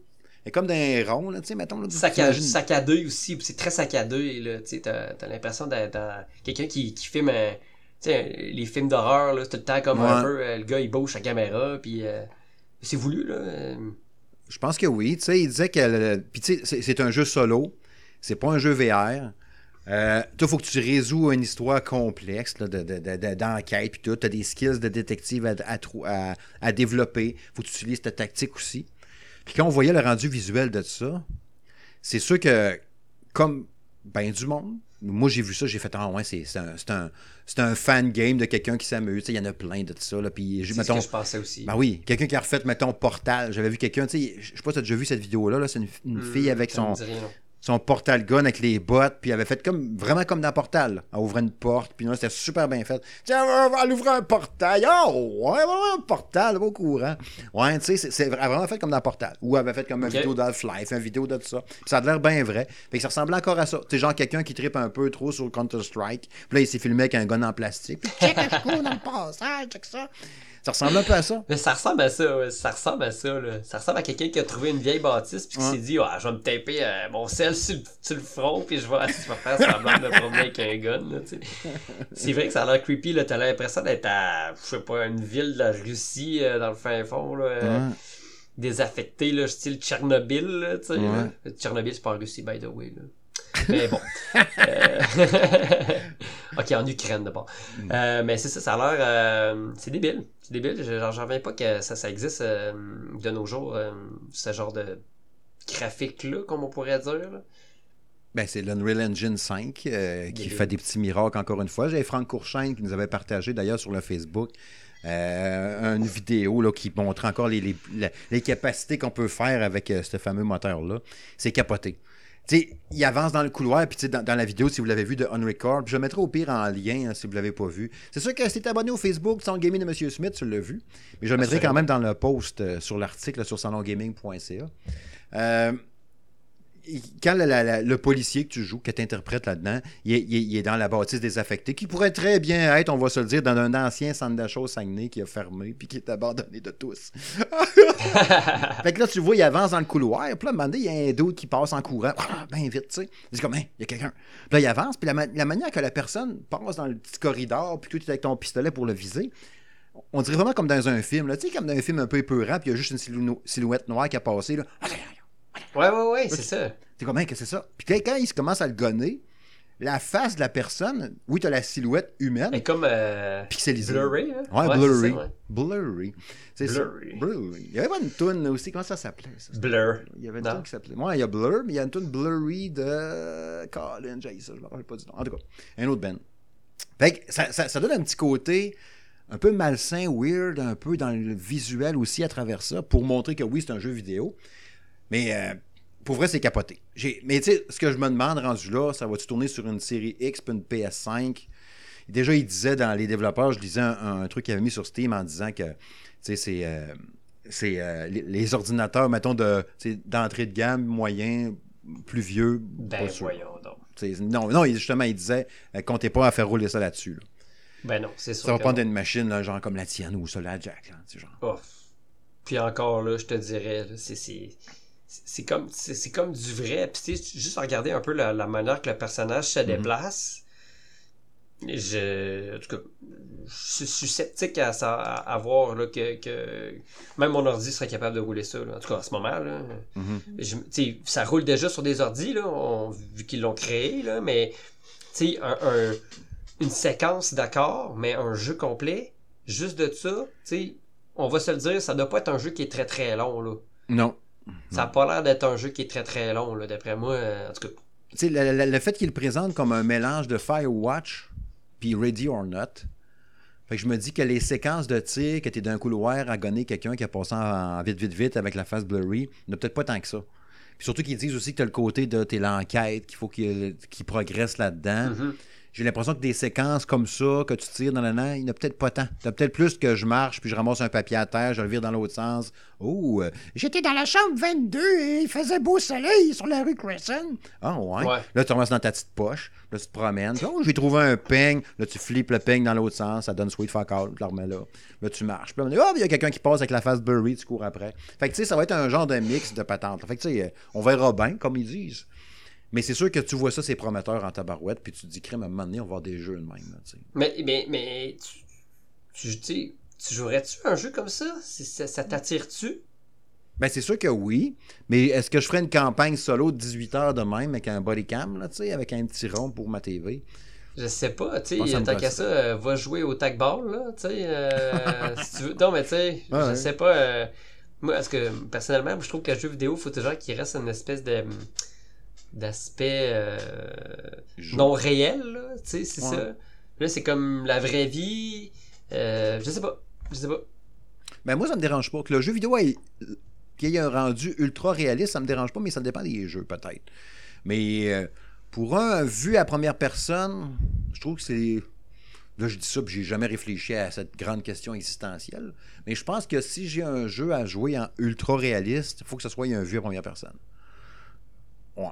est comme d'un rond, là, tu sais, mettons. Là, saccadé aussi, c'est très saccadé, là, tu sais, t'as, as, l'impression d'être quelqu'un qui, qui filme, sais, les films d'horreur, là, c'est tout le temps comme un peu, euh, le gars, il bouge sa caméra, puis euh, c'est voulu, là. Je pense que oui. Tu sais, il disait que. Puis, tu sais, c'est un jeu solo. C'est pas un jeu VR. Euh, il faut que tu résous une histoire complexe d'enquête, puis tout. Tu as des skills de détective à, à, à, développer. faut que tu utilises ta tactique aussi. Puis quand on voyait le rendu visuel de ça, c'est sûr que, comme ben du monde, moi, j'ai vu ça, j'ai fait, ah ouais, c'est un, un, un, fan game de quelqu'un qui s'amuse. Il y en a plein de ça. Puis, c'est ce que je pensais aussi. Ben oui, quelqu'un qui a refait, mettons, Portal. J'avais vu quelqu'un, tu sais, je sais pas si tu as déjà vu cette vidéo-là, -là, c'est une, hmm, fille avec son, son portal gun avec les bottes, puis il avait fait comme vraiment comme dans Portal, à ouvrir une porte, puis là, c'était super bien fait. Tiens, on va aller ouvrir un portail. Oh, ouais, ouais, un portal, au courant. Ouais, tu sais, c'est vraiment fait comme dans Portal. Ou avait fait comme une vidéo d'Half-Life, une vidéo de tout ça. Puis ça a l'air bien vrai. Fait que ça ressemblait encore à ça. Tu genre quelqu'un qui tripe un peu trop sur Counter-Strike, puis là, il s'est filmé avec un gun en plastique. Puis check, je dans le passage, check ça. Ça ressemble un peu à ça. Mais ça ressemble à ça, ça ressemble à ça. Là. Ça ressemble à quelqu'un qui a trouvé une vieille bâtisse puis qui s'est dit ah, je vais me taper euh, mon sel sur, le front puis je vais, je vais faire semblant de me promener avec un gun. C'est vrai que ça a l'air creepy. T'as l'impression d'être à, je sais pas, une ville de la Russie euh, dans le fin fond. Là, euh, désaffecté, là, style Tchernobyl. Là, ouais. Tchernobyl, c'est pas en Russie, by the way. Là. Mais bon. ok, en Ukraine d'abord. Mm. Euh, mais c'est ça, ça a l'air. Euh, c'est débile. C'est débile. J'en reviens pas que ça, ça existe euh, de nos jours, ce genre de graphique-là, comme on pourrait dire. Ben, c'est l'Unreal Engine 5 qui fait des petits miracles encore une fois. J'ai Franck Courchaine qui nous avait partagé d'ailleurs sur le Facebook une vidéo là, qui montre encore les, les capacités qu'on peut faire avec ce fameux moteur-là. C'est capoté il avance dans le couloir, puis dans, dans la vidéo, si vous l'avez vu de On Record, je le mettrai au pire en lien hein, si vous ne l'avez pas vu. C'est sûr que si tu abonné au Facebook Salon Gaming de M. Smith, tu l'as vu. Mais je le mettrai quand même dans le post euh, sur l'article sur salongaming.ca. Euh, quand le policier que tu joues, que tu interprètes là-dedans, il, est dans la bâtisse désaffectée, qui pourrait très bien être, on va se le dire, dans un ancien centre d'achat Saguenay qui a fermé puis qui est abandonné de tous. fait que là, tu vois, il avance dans le couloir, puis là, il y a un doute qui passe en courant, bien vite, tu sais. Il dit comme, il y a quelqu'un. Là, il avance, puis la, manière que la personne passe dans le petit corridor, puis tu es avec ton pistolet pour le viser, on dirait vraiment comme dans un film, tu sais, comme dans un film un peu épeurant, puis il y a juste une silhouette noire qui a passé, là. Ouais, ouais, ouais, c'est ça. T'es comme, que c'est ça? Puis quand il commence à le gonner, la face de la personne, oui, t'as la silhouette humaine. Et comme euh, pixelisée. Blurry, hein? Ouais, blurry. Blurry. C'est ça. Blurry. Il y avait pas une tune aussi, comment ça s'appelait? Ça? Blur. Il y avait une tune qui s'appelait. Ouais, il y a Blur, mais il y a une tune Blurry de Colin ça, je me rappelle pas du nom. En tout cas, un autre band. Fait que ça, ça, ça donne un petit côté un peu malsain, weird, un peu dans le visuel aussi à travers ça, pour montrer que oui, c'est un jeu vidéo. Mais euh, pour vrai, c'est capoté. Mais tu sais, ce que je me demande rendu là, ça va-tu tourner sur une série X puis une PS5? Déjà, il disait dans les développeurs, je lisais un, truc qu'il avait mis sur Steam en disant que c'est. Euh, c'est euh, les, les ordinateurs, mettons, de, d'entrée de gamme, moyen, plus vieux. Ben, voyons donc. Non, non, justement, il disait, euh, comptez pas à faire rouler ça là-dessus. là. Ben non, c'est sûr. Ça va prendre non. une machine, là, genre comme la tienne ou ça, la Jack. Là, genre. Oh. Puis encore là, je te dirais, là, c'est c'est comme c'est c'est comme du vrai. Puis juste regarder un peu la, la manière que le personnage se déplace. Je, en tout cas, je suis sceptique à, ça- à, à voir là, que, que même mon ordi serait capable de rouler ça. là. En tout cas, en ce moment, là, Mhm. je- ça roule déjà sur des ordis, là, on- vu qu'ils l'ont créé, là, mais tu sais, un, un- une séquence d'accords, mais un jeu complet, juste de ça, tu sais, on va se le dire, ça doit pas être un jeu qui est très très long. Là. Non. Ça a pas l'air d'être un jeu qui est très très long, là, d'après moi. euh, En tout cas, Tu sais, le, le- le fait qu'il le présente comme un mélange de Firewatch puis Ready or Not, fait que je me dis que les séquences de tir, que tu es d'un couloir à gonner quelqu'un qui a passé en, en vite, vite, vite avec la face blurry, n'a peut-être pas tant que ça. Puis surtout qu'ils disent aussi que tu as le côté de t'es l'enquête, qu'il faut qu'il qu'il progresse là-dedans. Mhm. J'ai l'impression que des séquences comme ça, que tu tires dans la il n'y a peut-être pas tant. As peut-être plus que je marche, puis je ramasse un papier à terre, je le vire dans l'autre sens. Oh, euh, j'étais dans la chambre 22 et il faisait beau soleil sur la rue Crescent. Ah, ouais. Ouais. Là, tu ramasses dans ta petite poche, là, tu te promènes. Oh, j'ai trouvé un peigne. Là, tu flippes le peigne dans l'autre sens, ça donne sweet fuck all, tu le remets là. Là, tu marches. Puis là, on dit, oh, il y a quelqu'un qui passe avec la face Burry, tu cours après. Fait que, tu sais, ça va être un genre de mix de patentes. Fait que, tu sais, euh, on verra bien, comme ils disent. Mais c'est sûr que tu vois ça, c'est prometteur en tabarouette, puis tu te dis, crème, à un moment donné, on va voir des jeux de même. Là, mais, mais, mais tu, tu, tu jouerais-tu un jeu comme ça? Ça, ça t'attire-tu? Ben, c'est sûr que oui. Mais est-ce que je ferais une campagne solo de 18 heures de même avec un body cam, là, avec un petit rond pour ma TV? Je sais pas, tu sais, tant qu'à ça, euh, va jouer au tag ball, là, tu sais, euh, si tu veux. Non, mais tu sais, je ouais. sais pas, euh, moi, parce que, personnellement, je trouve que le jeu vidéo, faut toujours qu'il reste une espèce de d'aspect euh, non réel, là, tu sais, c'est Ouais. ça. Là, c'est comme la vraie vie, euh, je sais pas, je sais pas. Ben, moi, ça me dérange pas. Que le jeu vidéo ait, qu'il y ait un rendu ultra réaliste, ça me dérange pas, mais ça dépend des jeux, peut-être. Mais euh, pour un vu à première personne, je trouve que c'est. Là, je dis ça, puis j'ai jamais réfléchi à cette grande question existentielle. Mais je pense que si j'ai un jeu à jouer en ultra réaliste, il faut que ce soit un vu à première personne. Ouais.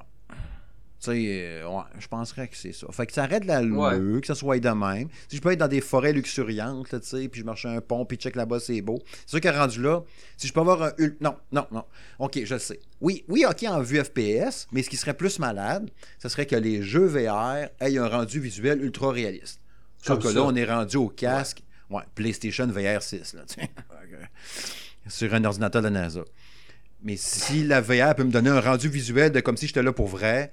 Tu sais, euh, ouais, je penserais que c'est ça. Fait que ça arrête la lue, que ça soit de même. Si je peux être dans des forêts luxuriantes, tu sais, puis je marche à un pont, puis check là-bas, c'est beau. C'est sûr qu'à rendu là, si je peux avoir un... Non, non, non. OK, je le sais. Oui, oui, OK, en vue FPS, mais ce qui serait plus malade, ce serait que les jeux VR aient un rendu visuel ultra réaliste. Sauf que ça. là, on est rendu au casque. Ouais, PlayStation VR 6, là, tu sais. Sur un ordinateur de la NASA. Mais si la VR peut me donner un rendu visuel de comme si j'étais là pour vrai,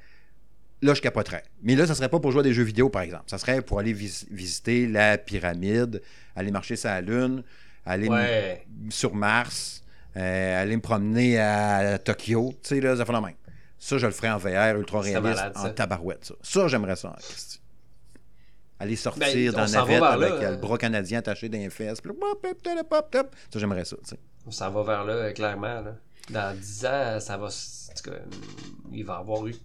là, je capoterais. Mais là, ça serait pas pour jouer à des jeux vidéo, par exemple. Ça serait pour aller vis- visiter la pyramide, aller marcher sur la Lune, aller Ouais. sur Mars, euh, aller me promener à Tokyo. Tu sais, là, ça fait la même. Ça, je le ferais en VR, ultra réaliste, en tabarouette, ça. Ça, j'aimerais ça en Christi. Aller sortir Ben, dans la navette là, avec le bras canadien attaché pop, pop. Ça, j'aimerais ça, tu sais. On s'en va vers là, euh, clairement. Là. Dans 10 ans, ça va. s- En tout cas, il va y avoir eu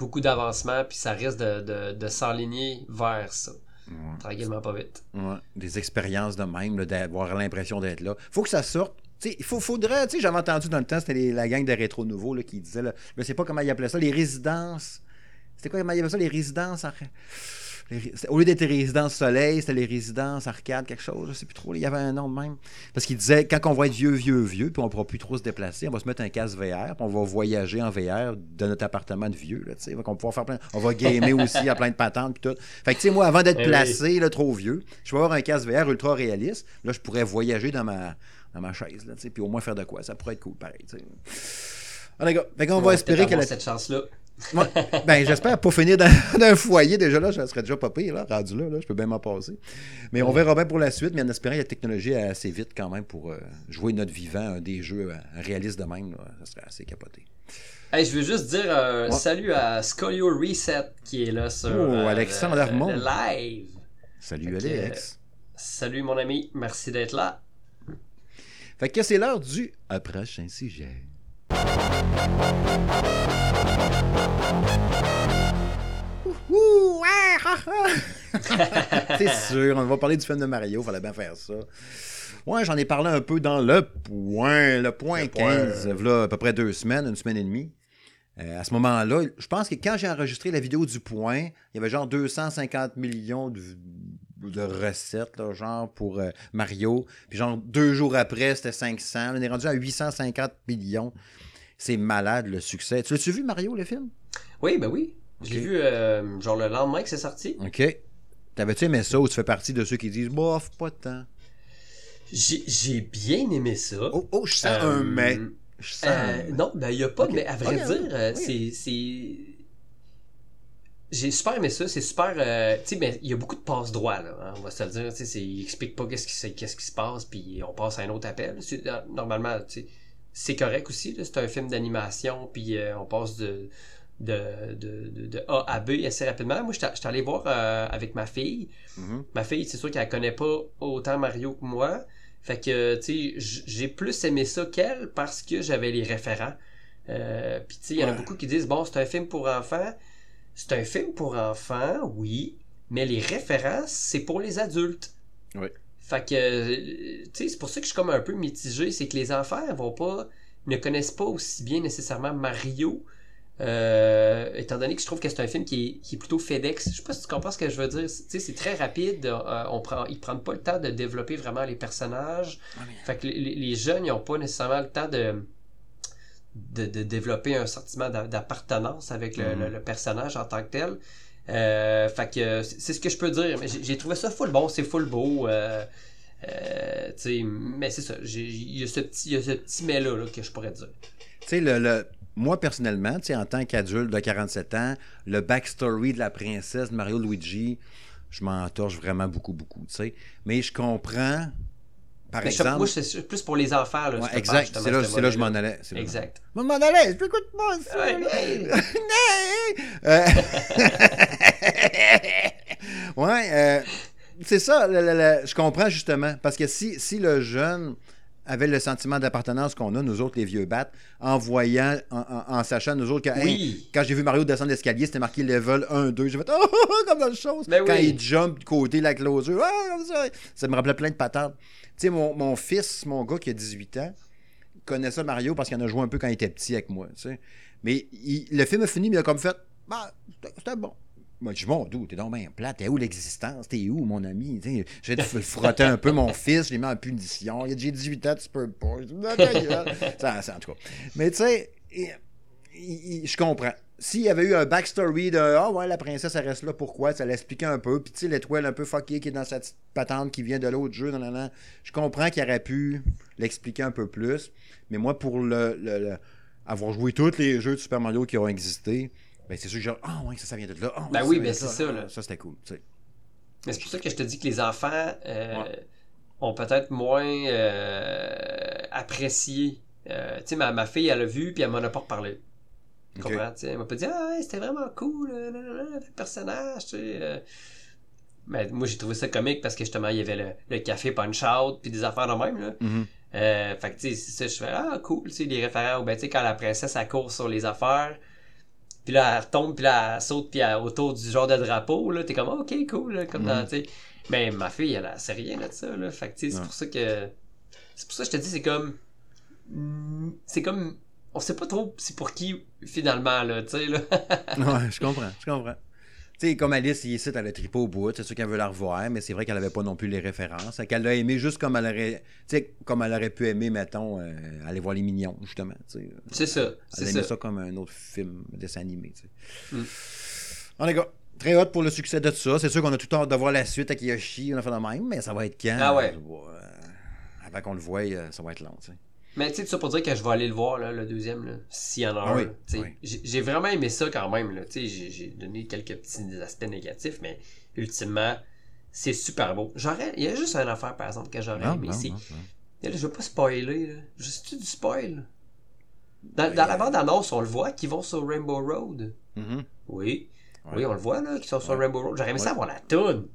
beaucoup d'avancement, puis ça risque de, de, de s'enligner vers ça. Tranquillement, pas vite. Ouais, des expériences de même, d'avoir l'impression d'être là. faut que ça sorte. Il faut, faudrait, tu sais, j'avais entendu dans le temps, c'était la gang de Rétro Nouveau là, qui disait, là, je sais pas comment ils appelaient ça, les résidences. C'était quoi, comment ils appelaient ça, les résidences ar- les Au lieu d'être les résidences soleil, c'était les résidences arcade, quelque chose, je sais plus trop, il y avait un nom de même. Parce qu'il disait, quand on va être vieux, vieux, vieux, puis on pourra plus trop se déplacer, on va se mettre un casque VR, puis on va voyager en VR de notre appartement de vieux, là, tu sais, on va pouvoir faire plein, on va gamer aussi à plein de patentes, puis tout. Fait que, tu sais, moi, avant d'être Eh oui. placé, là, trop vieux, je vais avoir un casque VR ultra réaliste, là, je pourrais voyager dans ma, dans ma chaise, là, tu sais, puis au moins faire de quoi, ça pourrait être cool, pareil, tu sais. Qu'on va espérer que la cette chance-là. Ben, j'espère pas finir dans, dans un foyer. Déjà là, ça serait déjà pas pire, là, rendu là, là, je peux bien m'en passer. Mais on verra bien pour la suite, mais en espérant que la technologie est assez vite quand même pour euh, jouer notre vivant, un des jeux euh, réalistes de même, là, ça serait assez capoté. Hey, je veux juste dire Ouais. salut à Scolio Reset qui est là sur Oh, euh, Alexandre le, live. Salut Alex. Salut mon ami, merci d'être là. Fait que c'est l'heure du euh, prochain sujet. Ah, ah, ah. C'est sûr, on va parler du film de Mario, fallait bien faire ça. Ouais, j'en ai parlé un peu dans le point, le point Le point. 15, là, à peu près deux semaines, une semaine et demie. Euh, à ce moment-là, je pense que quand j'ai enregistré la vidéo du point, il y avait genre 250 millions de, de recettes, là, genre pour euh, Mario. Puis genre deux jours après, c'était 500. On est rendu à 850 millions. C'est malade le succès. Tu l'as-tu vu, Mario, le film? Oui, ben oui. Je l'ai vu euh, genre le lendemain que c'est sorti. OK. T'avais-tu aimé ça ou tu fais partie de ceux qui disent bof, pas de temps? J'ai j'ai bien aimé ça. Oh, oh, je sens Euh, un mais. Je sens un Euh, mais. non, ben il n'y a pas, mais à vrai dire, c'est. J'ai super aimé ça, c'est super. euh, tu sais, mais il y a beaucoup de passe-droit, là, hein, on va se le dire. Tu sais, c'est- il explique pas qu'est-ce qui, qu'est-ce qui se passe, puis on passe à un autre appel. Euh, Normalement, tu sais, c'est correct aussi, là, c'est un film d'animation, puis euh, on passe de, de, de, de, de A à B assez rapidement. Moi, j'étais allé voir euh, avec ma fille. Mhm. Ma fille, c'est sûr qu'elle connaît pas autant Mario que moi. Fait que, tu sais, j'ai plus aimé ça qu'elle parce que j'avais les référents. Euh, Puis, tu sais, il y en a Ouais. beaucoup qui disent, bon, c'est un film pour enfants. C'est un film pour enfants, oui, mais les références, c'est pour les adultes. Oui. Fait que, euh, tu sais, c'est pour ça que je suis comme un peu mitigé. C'est que les enfants vont pas, ne connaissent pas aussi bien nécessairement Mario. Euh, étant donné que je trouve que c'est un film qui est, qui est plutôt FedEx. Je sais pas si tu comprends ce que je veux dire. Tu sais, c'est très rapide. euh, on prend, ils prennent pas le temps de développer vraiment les personnages. Fait que les jeunes, ils ont pas nécessairement le temps de, de, de développer un sentiment d'a- d'appartenance avec le, Mhm. le- le personnage en tant que tel. Euh, fait que c'est ce que je peux dire. Mais j'ai trouvé ça full bon, c'est full beau. euh, euh, mais c'est ça. Il y a ce petit, il y a ce petit mais-là là, que je pourrais dire. Tu sais, le, le- moi, personnellement, en tant qu'adulte de 47 ans, le backstory de la princesse de Mario Luigi, je m'en torche vraiment beaucoup, beaucoup, sais. Mais je comprends, par Mais exemple... moi, c'est plus pour les. Là, Ouais, parle exact, c'est de là, là que je m'en allais. là. Exact. Je m'en allais, écoute-moi ça. Ouais, là. ouais. Euh, ouais, euh, c'est ça, je comprends justement. Parce que si, si le jeune avait le sentiment d'appartenance qu'on a, nous autres, les vieux battes, en voyant, en, en- en sachant, nous autres, que hey, quand j'ai vu Mario descendre l'escalier, c'était marqué level 1, 2. J'ai fait oh, comme dans le chose. Ben quand oui. il jump du côté, la closure, ah, ça. Ça me rappelait plein de patates. Sais, mon, mon fils, mon gars qui a 18 ans, connaît ça Mario parce qu'il en a joué un peu quand il était petit avec moi. tu sais. Mais le film a fini, mais il a comme fait bah, c'était- bon. Moi, je dis, bon, d'où, t'es donc bien plate, t'es où l'existence, t'es où, mon ami? J'ai de frotter un peu mon fils, je l'ai mis en punition. Il a j'ai 18 ans, tu peux pas. Ah, ça, ça, en tout cas. Mais tu sais, il- il- il- je comprends. S'il y avait eu un backstory de Ah ouais, la princesse, elle reste là, pourquoi? Ça l'expliquait un peu. Puis tu sais, l'étoile un peu fuckée qui est dans sa petite patente qui vient de l'autre jeu, nan, nan, nan. je comprends qu'il aurait pu l'expliquer un peu plus. Mais moi, pour le, le- le- avoir joué tous les jeux de Super Mario qui ont existé, ben c'est sûr que genre, ah ouais, ça, ça vient de là. Ouais, Ben ça oui, ben c'est là. ça, là. Ça, c'était cool. Mais c'est pour ça que je te dis que les enfants euh, Ouais. ont peut-être moins euh, apprécié. Euh, tu sais, ma, ma fille, elle a vu, puis elle m'en a pas reparlé. Tu Ok. comprends? Tu sais, elle m'a pas dit, ah, ouais, c'était vraiment cool, euh, là, là, là, le personnage, tu sais. euh. Mais moi, j'ai trouvé ça comique parce que justement, il y avait le, le café punch-out, puis des affaires de même, là. Mhm. Euh, fait que, tu sais, je fais, ah, cool, tu sais, les référents, ben, tu sais, quand la princesse, elle court sur les affaires, puis là, elle retombe, puis là, elle saute, puis elle- autour du genre de drapeau, là, t'es comme, ok, cool, là, comme dans, Mhm. tu sais. Mais ma fille, elle, elle sait rien de ça, là. Fait que, tu sais, c'est pour ça que. C'est pour ça que je te dis, c'est comme. mm, C'est comme. On sait pas trop c'est pour qui, finalement, là, tu sais, là. Ouais, je comprends, je comprends. Tu sais, comme Alice, il est ici, elle a trippé au bout, c'est sûr qu'elle veut la revoir, mais c'est vrai qu'elle avait pas non plus les références. Qu'elle l'a aimé juste comme elle aurait, comme elle aurait pu aimer, mettons, euh, aller voir Les Mignons, justement, c'est ça, Elle c'est aimait ça. ça. comme un autre film, dessin animé, tu sais. Mm. Les gars, très hâte pour le succès de ça. C'est sûr qu'on a tout hâte de voir la suite avec Yoshi, on a fait de même, mais ça va être quand? Ah ouais. Euh, avant qu'on le voie, euh, ça va être long, tu sais. Mais tu sais, ça pour dire que je vais aller le voir, là, le deuxième, là, s'il y en a Ah un. oui, oui. J'ai vraiment aimé ça quand même. Là, j'ai donné quelques petits aspects négatifs, mais ultimement, c'est super beau. J'aurais, il y a juste une affaire, par exemple, que j'aurais aimé. Là, je veux pas spoiler. Là. Juste du spoil? Dans, dans la bande-annonce, on le voit qu'ils vont sur Rainbow Road. Mhm. Oui. Ouais. Oui, on le voit, là, qu'ils sont sur Ouais. Rainbow Road. J'aurais aimé ça avoir la toune.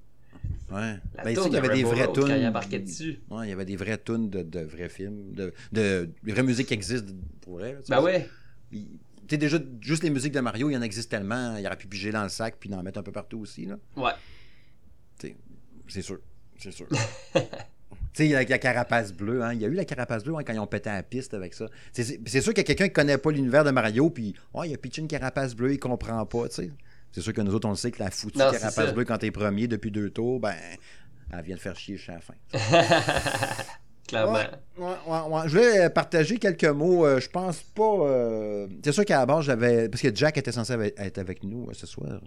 Ouais. Ben, toune qu'il y de avait des vraies tunes. quand il embarquait dessus. Ouais, il y avait des vraies tunes de, de vrais films, de, de, des vraies musiques qui existent pour vrai. Ben ouais. Il- Tu sais, déjà, juste les musiques de Mario, il y en existe tellement, il aurait pu piger dans le sac puis d'en mettre un peu partout aussi. Là. Ouais. C'est sûr. C'est sûr. tu sais, la, la carapace bleue, hein. il y a eu la carapace bleue hein, quand ils ont pété la piste avec ça. C'est sûr qu'il y a quelqu'un qui connaît pas l'univers de Mario, puis oh, il a pitché une carapace bleue, il comprend pas, tu sais. C'est sûr que nous autres, on le sait que la foutue Non, carapace bleue, quand t'es premier depuis deux tours, ben, elle vient de faire chier jusqu'à la fin. Clairement. Ouais, ouais, ouais, ouais. Je voulais euh, partager quelques mots. euh, je pense pas. euh, C'est sûr qu'à la base, j'avais. Parce que Jack était censé être avec nous euh, ce soir.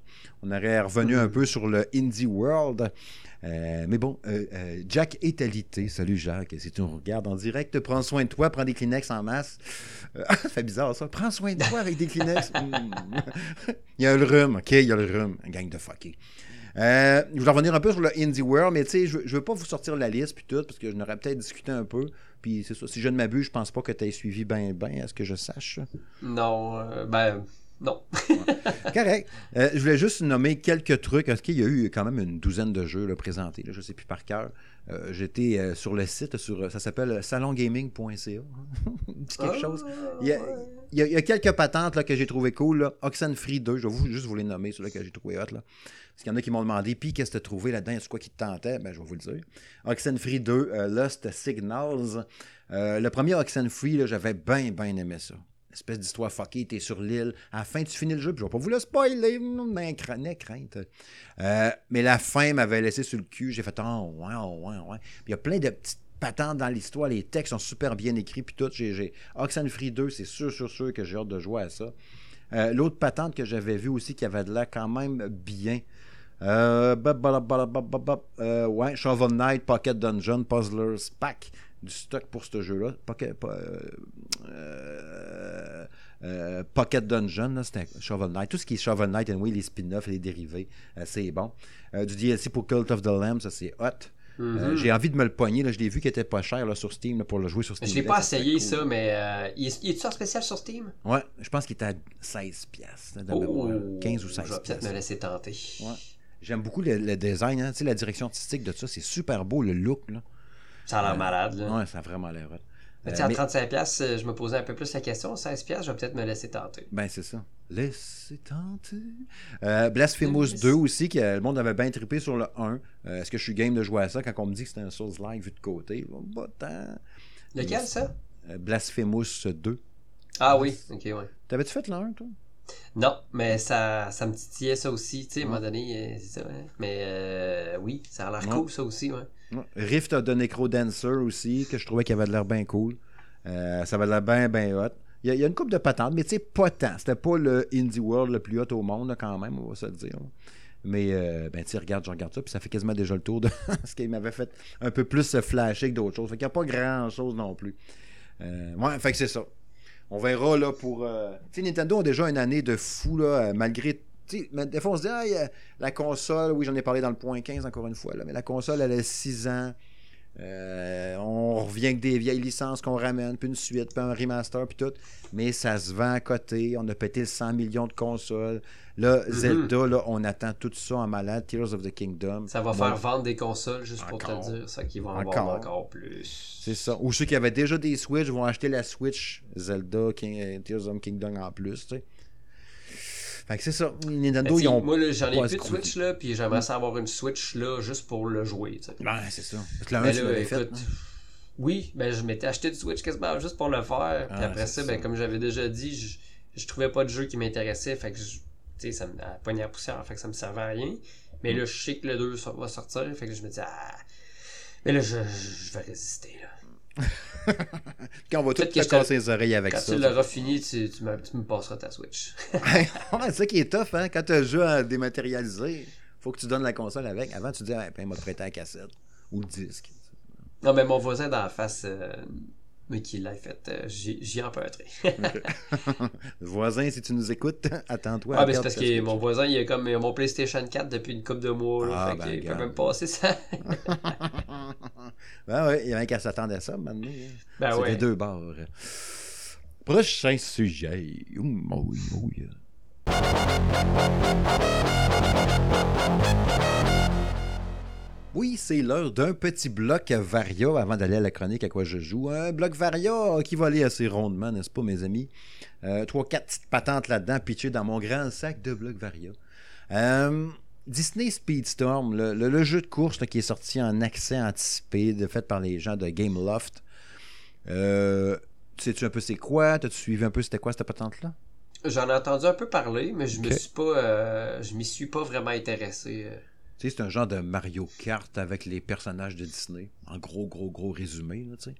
On aurait revenu un peu sur le Indie World. Mais bon, Jack est alité. Salut Jacques. Si tu nous regardes en direct, prends soin de toi, prends des Kleenex en masse. Ça fait bizarre ça. Prends soin de toi avec des Kleenex. Hmm. il y a le rhume, ok? Il y a le rhume. Gang de fuckés. Euh, je vais revenir un peu sur le Indie World, mais tu sais, je, je veux pas vous sortir la liste puis tout, parce que je n'aurais peut-être discuté un peu. Puis c'est ça, si je ne m'abuse, je pense pas que tu aies suivi ben ben, à ce que je sache. Non, euh, ben, non. Correct. Euh, je voulais juste nommer quelques trucs. Est-ce qu'il y a eu quand même une douzaine de jeux là, présentés? Là, je ne sais plus par cœur. Euh, J'étais euh, sur le site, sur, ça s'appelle salongaming.ca. Quelque chose. Il y, a, il y a- il y a quelques patentes là, que j'ai trouvé cool. Là. Oxenfree 2, je vais vous, juste vous les nommer, ceux-là que j'ai trouvé hot. Là. Parce qu'il y en a qui m'ont demandé, puis qu'est-ce que tu as trouvé là-dedans? Est-ce quoi qui te tentait? Ben, je vais vous le dire. Oxenfree 2, euh, Lost Signals. Euh, le premier Oxenfree, j'avais bien, bien aimé ça. Espèce d'histoire fuckée, t'es sur l'île. À la fin, tu finis le jeu, puis je vais pas vous le spoiler, mais crainte. Euh, mais la fin m'avait laissé sur le cul. J'ai fait, oh, ouais, oh, ouais, ouais. Il y a plein de petites patentes dans l'histoire. Les textes sont super bien écrits, puis tout. J'ai. Oxenfree 2, c'est sûr, sûr, sûr que j'ai hâte de jouer à ça. L'autre patente que j'avais vue aussi qui avait de l'air quand même bien. Euh. Euh, ouais, Shovel Knight, Pocket Dungeon, Puzzlers Pack. Du stock pour ce jeu-là. Pocket, po- euh, euh, euh, Pocket Dungeon, là, c'était Shovel Knight. Tout ce qui est Shovel Knight, anyway, les spin-offs, les dérivés, euh, c'est bon. Du DLC pour Cult of the Lamb, ça c'est hot. Euh, J'ai envie de me le pogner. Là, je l'ai vu qu'il était pas cher là, sur Steam là, pour le jouer sur Steam. Je l'ai pas essayé cool. ça, mais euh, il est- il est-tu en spécial sur Steam? Ouais, je pense qu'il était à 16 piastres, de Oh, mémoire. 15 ou Je 16 vais peut-être me laisser tenter. Ouais. J'aime beaucoup le, le design, hein. Tu sais, la direction artistique de ça, c'est super beau, le look. Là. Ça a l'air malade, là. Ouais, ça a vraiment l'air hot. Mais Euh, tu sais, à mais- 35$, piastres, euh, je me posais un peu plus la question. 16$, je vais peut-être me laisser tenter. Ben, c'est ça. Laissez tenter. Euh, Blasphemous Yes. 2 aussi, que le monde avait bien trippé sur le 1. Euh, Est-ce que je suis game de jouer à ça quand on me dit que c'était un Souls-like vu de côté? Pas tant. Lequel, ça? Euh, Blasphemous 2. Ah oui, ok, ouais. T'avais-tu fait le 1, toi? Non, mais ça, ça me titillait ça aussi, tu sais, à un moment donné, euh, c'est ça, ouais. Mais euh, oui, ça a l'air cool, ça aussi, ouais. Rift of the Necrodancer aussi, que je trouvais qu'il avait de l'air bien cool. Euh, ça avait de l'air bien, bien hot. Il y, a, il y a une coupe de patentes, mais tu sais, pas tant. C'était pas le Indie World le plus hot au monde, quand même, on va se le dire. Mais, euh, ben, tu regarde, je regarde ça, puis ça fait quasiment déjà le tour de ce qu'il m'avait fait un peu plus flasher que d'autres choses. Fait qu'il n'y a pas grand-chose non plus. Euh, ouais, fait que c'est ça. On verra, là, pour... euh, Nintendo a déjà une année de fou, là, euh, malgré... Des fois, on se dit, ah, la console, oui, j'en ai parlé dans le point 15 encore une fois, là, mais la console, elle a 6 ans. Euh, on revient avec des vieilles licences qu'on ramène, puis une suite, puis un remaster, puis tout. Mais ça se vend à côté. On a pété le 100 millions de consoles. Là, Mhm. Zelda, là, on attend tout ça en malade. Tears of the Kingdom. Ça va Bon, faire vendre des consoles, juste pour te dire, ça, vont en Encore. vendre encore plus. C'est ça. Ou ceux qui avaient déjà des Switch vont acheter la Switch Zelda, King- euh, Tears of the Kingdom en plus, tu sais. Fait que c'est ça. Nintendo, Mais ils ont. Moi, j'en ai plus de. Switch, là, puis j'aimerais ça avoir une Switch, là, juste pour le jouer, tu sais. Ben, c'est ça. Parce que la Mais 1, tu là, l'avais fait. hein. oui, ben, je m'étais acheté du Switch quasiment juste pour le faire. Puis Ah, après ça, ben, ça. comme j'avais déjà dit, je, je trouvais pas de jeu qui m'intéressait. Fait que, je- tu sais, ça me pogné à poussière. Fait que ça me servait à rien. Mais Mm. là, je sais que le 2 so- va sortir. Fait que je me dis, ah. Mais là, je, je- je vais résister, là. Quand on va tout te casser les oreilles avec Quand ça. tu l'auras fini, tu, tu, me, tu me passeras ta Switch. c'est ça qui est tough, hein? Quand tu as le jeu à dématérialiser, faut que tu donnes la console avec. Avant, tu dis, ah, ben, il m'a prêté la cassette ou le disque. non, mais mon voisin d'en face, euh, mais qui l'a fait, euh, j'y emprunterai. Voisin, si tu nous écoutes, attends-toi. Ah, mais c'est parce que mon voisin, il a comme il a mon PlayStation 4 depuis une couple de mois. Là, Ah, fait ben, qu'il peut même passer ça. ben ouais, il y en a qu'à s'attendre à ça maintenant. hein. Ben c'est ouais. les deux bords. Prochain sujet. Oum, oh oui, oh oui. Oui, c'est l'heure d'un petit bloc Varia avant d'aller à la chronique à quoi je joue. Un bloc Varia qui va aller assez rondement, n'est-ce pas, mes amis? Euh, trois, quatre petites patentes là-dedans, pitchées dans mon grand sac de blocs Varia. Euh, Disney Speedstorm, le, le- le jeu de course là, qui est sorti en accès anticipé, de, fait par les gens de Gameloft. Euh, sais-tu un peu c'est quoi? T'as-tu suivi un peu c'était quoi cette patente-là? J'en ai entendu un peu parler, mais je me Ok. suis pas. euh, je m'y suis pas vraiment intéressé. Tu sais, c'est un genre de Mario Kart avec les personnages de Disney. En gros, gros, gros résumé, là, tu sais.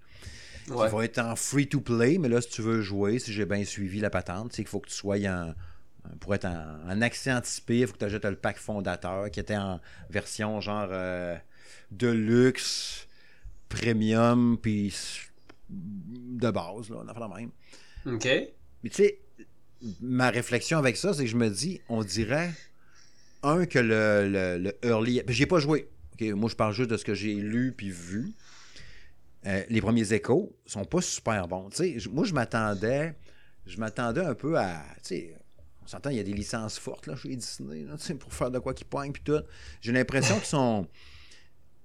Ouais. Il va être en free-to-play, mais là, si tu veux jouer, si j'ai bien suivi la patente, c'est qu'il faut que tu sois en. Pour être en, en accès anticipé, il faut que tu ajoutes le pack fondateur qui était en version genre euh, Deluxe, Premium, puis de base, là, on a fait la même. Ok. Mais tu sais, ma réflexion avec ça, c'est que je me dis, on dirait, un, que le, le, le early. J'ai pas joué. Moi, je parle juste de ce que j'ai lu puis vu. Euh, les premiers échos sont pas super bons. Moi, je m'attendais. Je m'attendais un peu à. On s'entend, il y a des licences fortes là, chez Disney, là, pour faire de quoi qui poignent puis tout. J'ai l'impression qu'ils sont.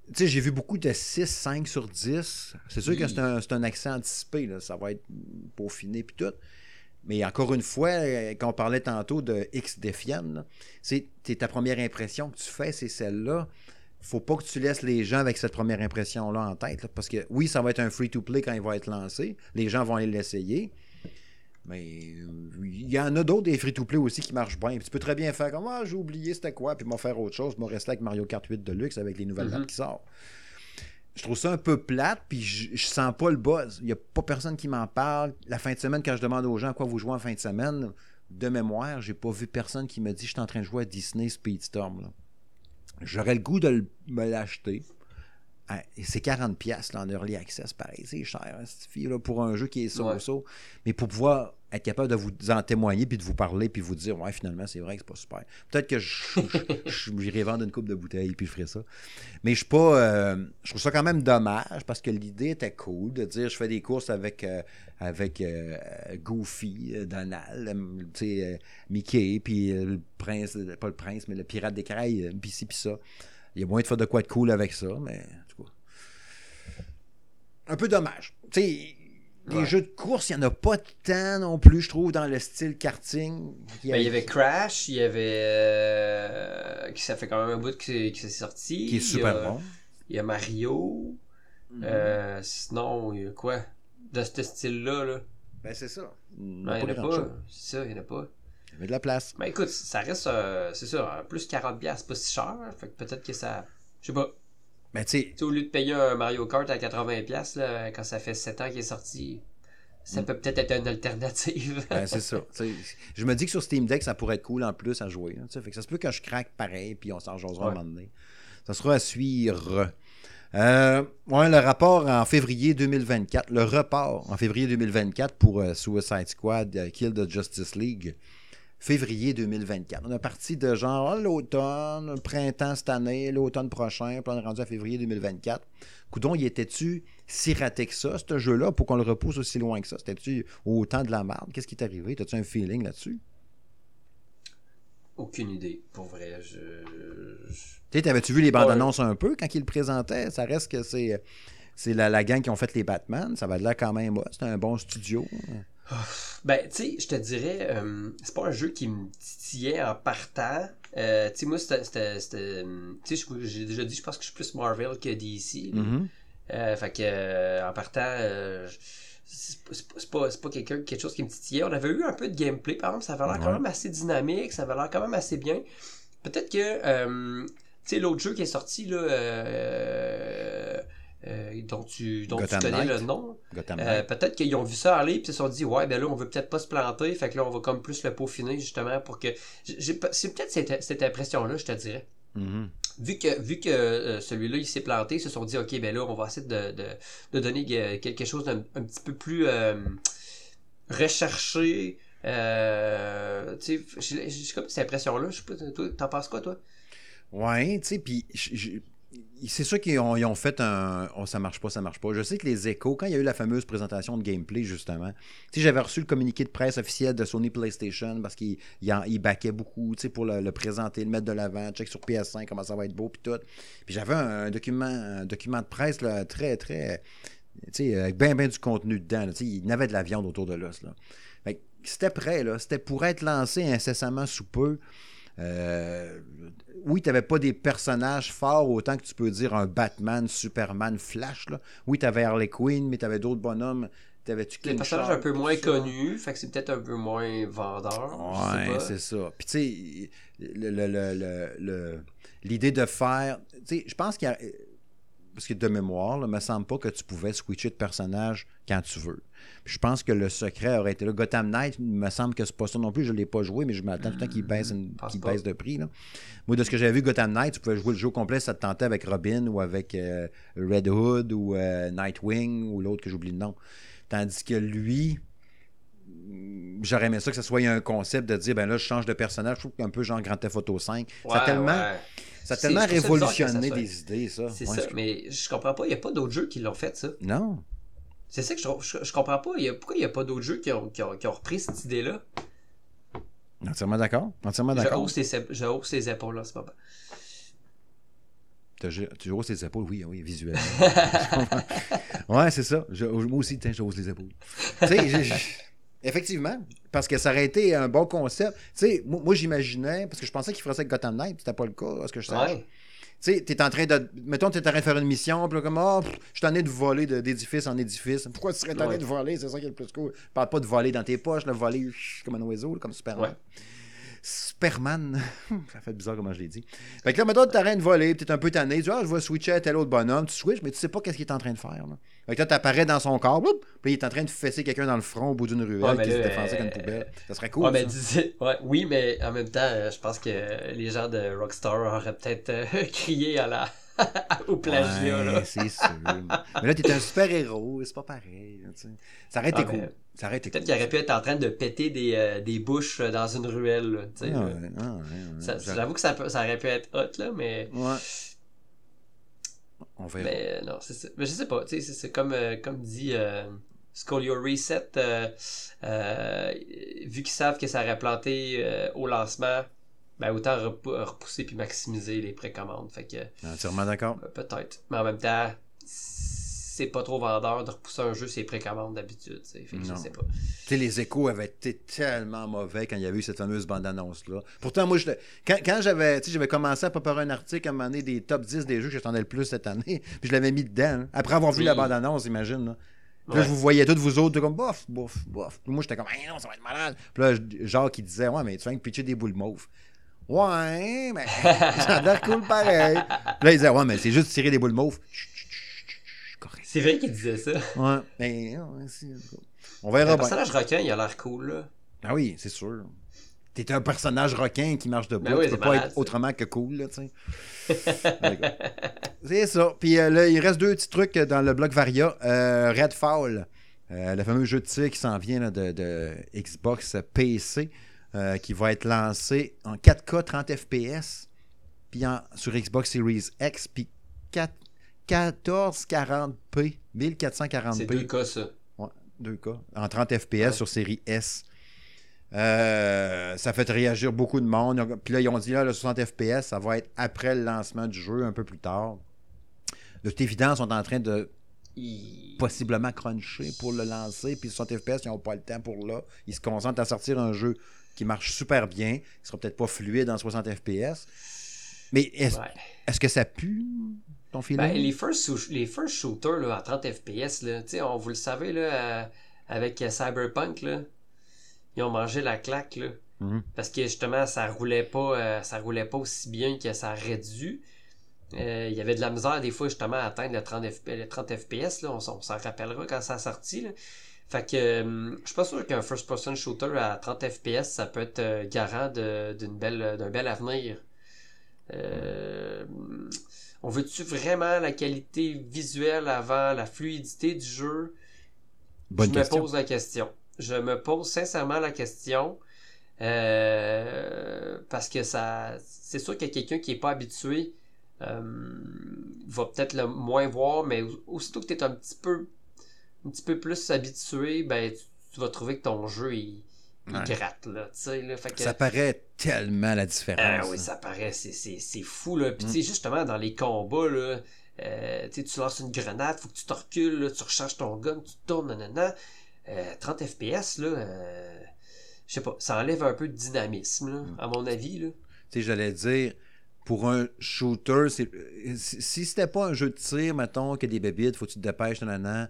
Tu sais, j'ai vu beaucoup de 6, 5 sur 10. C'est sûr que c'est un, un accès anticipé, là. ça va être peaufiné puis tout. Mais encore une fois, euh, quand on parlait tantôt de X Defiant, là, c'est ta première impression que tu fais, c'est celle-là. Faut pas que tu laisses les gens avec cette première impression-là en tête. là, parce que oui, ça va être un free-to-play quand il va être lancé. Les gens vont aller l'essayer. Mais euh, il y en a d'autres des free-to-play aussi qui marchent bien. Puis tu peux très bien faire comme Ah, j'ai oublié c'était quoi, puis m'en faire autre chose. M'en rester avec Mario Kart 8 Deluxe avec les nouvelles maps qui sortent. Je trouve ça un peu plate, puis je, je sens pas le buzz. Il n'y a pas personne qui m'en parle. La fin de semaine, quand je demande aux gens à quoi vous jouez en fin de semaine, de mémoire, j'ai pas vu personne qui me dit je suis en train de jouer à Disney Speedstorm. J'aurais le goût de le- me l'acheter. Ah, c'est 40$ piastres, là, en early access, pareil. C'est cher, hein, cette fille, là, pour un jeu qui est Ouais. ça. Mais pour pouvoir être capable de vous en témoigner, puis de vous parler, puis vous dire, ouais, finalement, c'est vrai que c'est pas super. Peut-être que j'irai vendre une coupe de bouteilles, puis je ferai ça. Mais je suis pas. euh, je trouve ça quand même dommage, parce que l'idée était cool de dire, je fais des courses avec, euh, avec euh, Goofy, euh, Donald, euh, Mickey, puis le prince, pas le prince, mais le pirate des Caraïbes, puis ci, puis ça. Il y a moyen de faire de quoi de cool avec ça, mais en tout cas. Un peu dommage. Tu sais, des Ouais. jeux de course, il n'y en a pas tant non plus, je trouve, dans le style karting. Ben, il y avait Crash, il y avait. euh, qui ça fait quand même un bout que c'est que c'est sorti. qui est Il y super a- bon. Il y a Mario. Euh, sinon, il y a quoi? De ce style-là, là. Ben, c'est ça. Il n'y Ben, il y en a pas. C'est ça, il y en a pas. Il y avait de la place. Ben écoute, ça reste. euh, c'est ça, plus 40$, c'est pas si cher. Fait que peut-être que ça. Je sais pas. Mais tu sais, au lieu de payer un Mario Kart à 80$, là, quand ça fait 7 ans qu'il est sorti, ça Mm. peut peut-être être une alternative. Ben, c'est ça. Je me dis que sur Steam Deck, ça pourrait être cool en plus à jouer. hein, fait que ça se peut que je craque pareil, puis on s'en jasera un Ouais. moment donné. Ça sera à suivre. Euh, ouais, le rapport en février 2024, le report en février 2024 pour euh, Suicide Squad, euh, Kill the Justice League. Février 2024. On est parti de genre ah, l'automne, le printemps cette année, l'automne prochain, puis on est rendu à février 2024. Coudon, il était-tu si raté que ça, ce jeu-là, pour qu'on le repousse aussi loin que ça? C'était-tu autant de la merde? Qu'est-ce qui t'est arrivé? T'as-tu un feeling là-dessus? Aucune idée, pour vrai. Je. je- t'avais-tu vu les bandes annonces un peu quand ils le présentaient? Ça reste que c'est. C'est la, la gang qui ont fait les Batman. Ça va de là quand même. C'est un bon studio. Ben, tu sais, je te dirais, euh, c'est pas un jeu qui me titillait en partant. Euh, tu sais, moi, c'était. Tu sais, j'ai déjà dit, je pense que je suis plus Marvel que DC. là. Mhm. Euh, fait que, euh, en partant, c'est pas- pas, quelqu'un, quelque chose qui me titillait. On avait eu un peu de gameplay, par exemple, ça avait l'air quand même assez dynamique, ça avait l'air quand même assez bien. Peut-être que, tu sais, l'autre jeu qui est sorti, là, euh, dont tu, dont tu connais le nom, euh, peut-être qu'ils ont vu ça aller, puis ils se sont dit, ouais, ben là, on veut peut-être pas se planter, fait que là, on va comme plus le peaufiner, justement, pour que. j'ai- C'est peut-être cette, cette impression-là, je te dirais Mhm. vu que, vu que euh, celui-là il s'est planté, ils se sont dit ok ben là on va essayer de, de, de donner quelque chose d'un un petit peu plus recherché. Tu sais, j'ai comme cette impression-là. Je sais pas, toi, t'en penses quoi toi? Ouais, tu sais, puis c'est sûr qu'ils ont, fait un. Oh, ça marche pas, ça marche pas. Je sais que les échos, quand il y a eu la fameuse présentation de gameplay, justement, j'avais reçu le communiqué de presse officiel de Sony PlayStation parce qu'ils ils baquaient beaucoup, pour le, présenter, le mettre de l'avant, check sur PS5, comment ça va être beau, puis tout. Puis j'avais un, document, document de presse, là, très, très. Avec bien, bien du contenu dedans. là. Il y avait de la viande autour de l'os, c'était prêt. C'était pour être lancé incessamment sous peu. Euh, oui, tu n'avais pas des personnages forts autant que tu peux dire un Batman, Superman, Flash. Là. Oui, tu avais Harley Quinn, mais tu avais d'autres bonhums. T'avais-tu Des personnages un peu moins connus, fait que c'est peut-être un peu moins vendeur. Ouais, c'est ça. Puis tu sais, le- le- le- le- l'idée de faire. Tu sais, je pense qu'il y a. Parce que de mémoire, là, me semble pas que tu pouvais switcher de personnage quand tu veux. Puis je pense que le secret aurait été là. Gotham Knight, il me semble que c'est pas ça non plus. Je l'ai pas joué, mais je m'attends tout le temps qu'il baisse, une- pense qu'il baisse de prix. là. Moi, de ce que j'avais vu, Gotham Knight, tu pouvais jouer le jeu complet ça te tentait avec Robin ou avec euh, Red Hood ou euh, Nightwing ou l'autre que j'oublie le nom. Tandis que lui, j'aurais aimé ça que ce soit un concept de dire ben là je change de personnage je trouve qu'un peu genre Grand Theft Auto 5 ça a tellement ouais. ça a ça ça révolutionné soit- des idées ça C'est Ouais, ça, je- mais je comprends pas, il n'y a pas d'autres jeux qui l'ont fait, ça. non C'est ça que je, trouve- je, je comprends pas. il y a- pourquoi il n'y a pas d'autres jeux qui ont, qui ont- qui ont repris cette idée-là? entièrement d'accord. Entièrement Je d'accord. hausse, les, je hausse les épaules là, c'est pas tu hausses les épaules oui oui visuellement. Ouais c'est ça. Je- moi aussi tiens, je hausse les épaules. Tu sais effectivement parce que ça aurait été un bon concept. Tu sais moi, moi, j'imaginais parce que je pensais qu'il ferait ça avec Gotham Knight c'était pas le cas à ce que je sache. Ouais. Tu sais, t'es en train de. Mettons, t'es en train de faire une mission, puis là, comme, ah, pff, je suis en train de voler d'édifice en édifice. Pourquoi tu serais en train Ouais. de voler? C'est ça qui est le plus cool. Je parle pas de voler dans tes poches, le voler comme un oiseau, là, comme Superman. Ouais. Superman. ça fait bizarre comment je l'ai dit. Fait que là, mettons, t'es en train de voler, t'es un peu tanné. Tu dis, ah, je vais switcher à tel autre bonhomme. Tu switches, mais tu sais pas qu'est-ce qu'il est en train de faire. Là. Fait que là, t'apparais dans son corps, boum, puis il est en train de fesser quelqu'un dans le front au bout d'une ruelle Ouais, mais qui se défonçait comme une euh, poubelle. Ça serait cool. Ouais, mais ouais, oui, mais en même temps, euh, je pense que les gens de Rockstar auraient peut-être euh, crié à la... au plagiat. Ouais, c'est sûr. mais là, t'es un super-héros, c'est pas pareil. tu. Ça aurait été Ah, cool. Ça aurait été Peut-être cool. qu'il aurait pu être en train de péter des, euh, des bouches euh, dans une ruelle. là, Ah, ouais, ah, ouais, Ça- J'avoue que ça, peut- ça aurait pu être hot, là, mais, Ouais. On verra. mais euh, non, c'est ça. Mais je sais pas, tu sais, c'est- comme, euh, comme dit euh, Scolio Reset, vu qu'ils savent que ça aurait planté au lancement, ben autant repou- repousser puis maximiser les précommandes. Fait que Entièrement d'accord. peut-être. Mais en même temps, c'est pas trop vendeur de repousser un jeu ses précommandes d'habitude. tu sais. Fait que je Non. sais pas. Tu sais, les échos avaient été tellement mauvais quand il y avait eu cette fameuse bande-annonce-là. Pourtant, moi, je, quand, quand j'avais tu sais, j'avais commencé à préparer un article à un moment donné des top 10 des jeux que j'attendais le plus cette année, puis je l'avais mis dedans, hein, après avoir vu Oui. la bande-annonce, imagine. Là. Puis là, Ouais. vous voyais tous vous autres, comme bof, bof, bof. Puis moi, j'étais comme, hey, non, ça va être malade. Puis là, Jacques, qui disait, ouais, mais tu viens de pitcher des boules mauves. Ouais, mais ça a l'air cool pareil. Puis là, il disait, ouais, mais c'est juste tirer des boules mauves. Chut. C'est vrai qu'il disait ça. Ouais, c'est- on Le verra bien. personnage requin, il a l'air cool, là. Ah oui, c'est sûr. T'es un personnage requin qui marche debout. Ben oui, tu peux pas malade, être autrement que cool, là, tu sais. c'est ça. Puis euh, là, il reste deux petits trucs dans le bloc Varia. Euh, Redfall, euh, le fameux jeu de tir qui s'en vient là, de, de Xbox PC, euh, qui va être lancé en 4K 30 FPS, puis en- sur Xbox Series X, puis 4 1440p, 1440p. C'est deux cas, ça. Ouais, 2K. En 30 FPS sur série S. Euh, ça fait réagir beaucoup de monde. Puis là, ils ont dit là, le 60 FPS, ça va être après le lancement du jeu, un peu plus tard. De toute évidence, ils sont en train de possiblement cruncher pour le lancer. Puis 60 FPS, ils n'ont pas le temps pour là. Ils se concentrent à sortir un jeu qui marche super bien. Il sera peut-être pas fluide en 60 FPS. Mais est-ce Ouais. est-ce que ça pue, ton feeling? Ben, les, first, les first shooters là, à 30 FPS, là, on, vous le savez, là, euh, avec euh, Cyberpunk, là, ils ont mangé la claque. Là, Mhm. parce que justement, ça roulait pas, euh, ça roulait pas aussi bien que ça aurait dû. Euh, Il y avait de la misère des fois justement à atteindre le 30, FP le 30 FPS. Là, on, s'en- on s'en rappellera quand ça a sorti. Là. Fait que euh, je suis pas sûr qu'un first-person shooter à 30 FPS, ça peut être garant de- d'une belle, d'un bel avenir. Euh, on veut-tu vraiment la qualité visuelle avant la fluidité du jeu? Bonne je question. me pose la question. Je me pose sincèrement la question. euh, parce que ça. C'est sûr qu'il y a quelqu'un qui n'est pas habitué. euh, va peut-être le moins voir, mais aussitôt que tu es un petit peu un petit peu plus habitué, ben tu, tu vas trouver que ton jeu il, il Ouais. gratte là, tu sais là, fait que Ça paraît tellement la différence. ah oui, ça paraît, c'est, fou, là. Puis, Mm. tu sais, justement, dans les combats, là, euh, tu tu lances une grenade, faut que tu te recules, là, tu recharges ton gun, tu tournes, nanana. Euh, 30 FPS, là, euh, je sais pas, ça enlève un peu de dynamisme, là, Mm. à mon avis, là. sais, j'allais dire, pour un shooter, si c'était pas un jeu de tir, mettons, que des bébites, faut que tu te dépêches, nanana,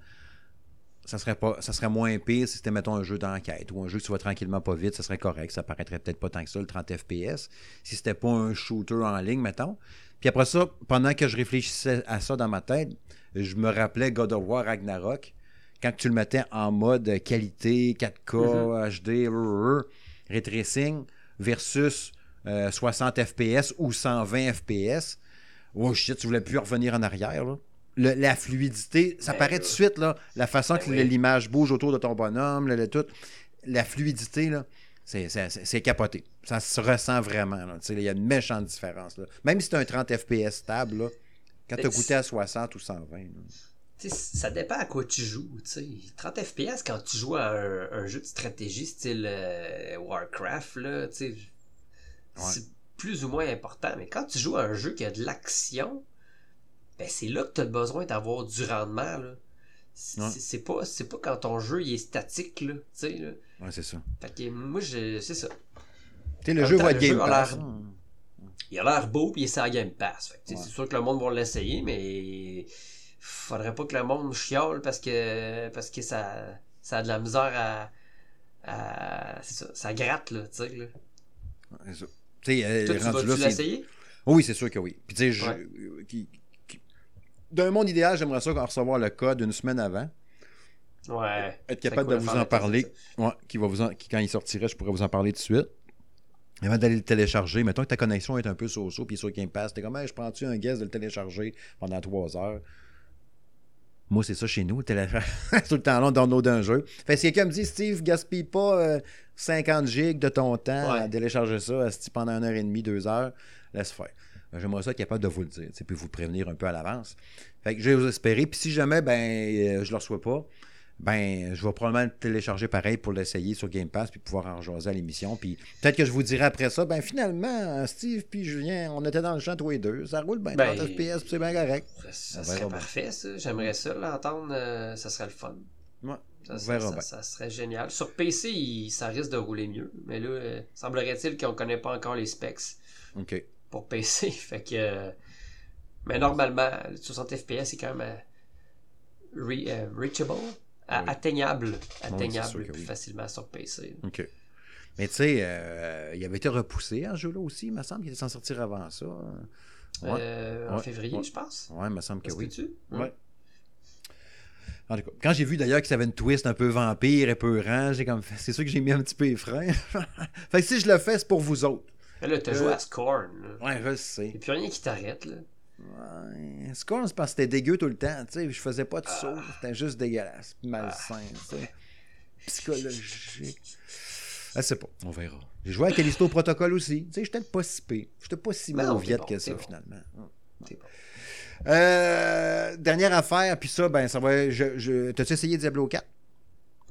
ça serait pas ça serait moins pire si c'était, mettons, un jeu d'enquête ou un jeu que tu vas tranquillement pas vite, ça serait correct. Ça paraîtrait peut-être pas tant que ça, le 30 FPS. Si c'était pas un shooter en ligne, mettons. Puis après ça, pendant que je réfléchissais à ça dans ma tête, je me rappelais God of War Ragnarok. Quand tu le mettais en mode qualité, 4K, HD, rrr, ray tracing, versus euh, 60 FPS ou 120 FPS, oh shit, tu voulais plus revenir en arrière, là. Le- la fluidité, ça Ben, paraît tout de suite, là, la façon ben que oui. l'image bouge autour de ton bonhomme, le, le tout, la fluidité, là, c'est, c'est- c'est- c'est capoté. Ça se ressent vraiment. Tu Il y a une méchante différence. là. Même si c'est un 30 FPS stable, là, quand tu as Mais goûté à 60 ou 120. là. Tu sais, ça dépend à quoi tu joues. tu sais. 30 FPS quand tu joues à un, un jeu de stratégie style euh, Warcraft, tu c'est plus ou moins important. Mais quand tu joues à un jeu qui a de l'action, ben c'est là que tu as besoin d'avoir du rendement. là. C'est Ouais. c'est- c'est pas, c'est pas quand ton jeu il est statique. Là, là. Ouais, c'est ça. Fait que moi, je- c'est ça. Le En jeu va être Game Pass. hein. Il a l'air beau, puis il est la Game Pass. Fait que, tu sais, Ouais. C'est sûr que le monde va l'essayer, mais faudrait pas que le monde chiale parce que parce que ça, ça a de la misère à. à- c'est ça, ça gratte, là, tu sais. là. C'est ça. Tu euh, Toi, tu rendu vas-tu l'essayer? Oui, c'est sûr que oui. Puis tu sais, je- Ouais. Euh, d'un monde idéal, j'aimerais ça recevoir le code une semaine avant. Ouais. Être C'est capable de vous en parler. Ouais, qui va vous en- qui, quand il sortirait, je pourrais vous en parler tout de suite. Avant d'aller le télécharger, mettons que ta connexion est un peu so-so, puis sur Game Pass, t'es comme, Hey, je prends-tu un guest de le télécharger pendant trois heures? Moi, c'est ça chez nous, le télécharge tout le temps long, download un jeu. Fait si quelqu'un me dit, Steve, gaspille pas euh, 50 gigs de ton temps à télécharger ça esti, pendant une heure et demie, deux heures, laisse faire. Euh, J'aimerais ça être capable de vous le dire, puis vous prévenir un peu à l'avance. Fait que je vais vous espérer. Puis si jamais ben euh, je le reçois pas, ben je vais probablement le télécharger pareil pour l'essayer sur Game Pass puis pouvoir en jaser à l'émission. Puis peut-être que je vous dirai après ça, ben finalement, Steve puis Julien, on était dans le champ tous les deux. Ça roule bien Ben, 30 FPS, c'est bien correct. Ça, serait parfait, ça. J'aimerais ça l'entendre. euh, ça serait le fun. Ouais, Ça, serait génial. Sur PC, il- ça risque de rouler mieux. Mais là, euh, semblerait-il qu'on connaît pas encore les specs. OK. Pour PC. fait que. euh, mais normalement, le 60 FPS c'est quand même euh, re- euh, reachable, Oui. atteignable, atteignable plus oui. facilement sur PC. OK. Mais tu sais, euh, il avait été repoussé à ce jeu-là aussi, il me semble qu'il était censé sortir avant ça. Ouais, Euh, En Ouais. février, Ouais. je pense. ouais il me semble que oui. que tu? Ouais. En tout cas, quand j'ai vu d'ailleurs que ça avait une twist un peu vampire, épeurant, j'ai comme c'est sûr que j'ai mis un petit peu les freins. fait que si je le fais, c'est pour vous autres. Là, t'as Euh, joué à Scorn. là. Ouais, je le sais. Il n'y a plus rien qui t'arrête. là. Ouais. Scorn, c'est parce que c'était dégueu tout le temps, tu sais. Je faisais pas de saut, Ah. c'était juste dégueulasse, malsain, tu sais. Psychologique. Je sais pas, on verra. J'ai joué à Callisto Protocol aussi. Tu sais, j'étais pas si pire. J'étais pas si mauviette t'es bon, que ça, bon. finalement. C'est bon. Euh, dernière affaire, puis ça, ben, ça va. Je, je... T'as-tu essayé Diablo 4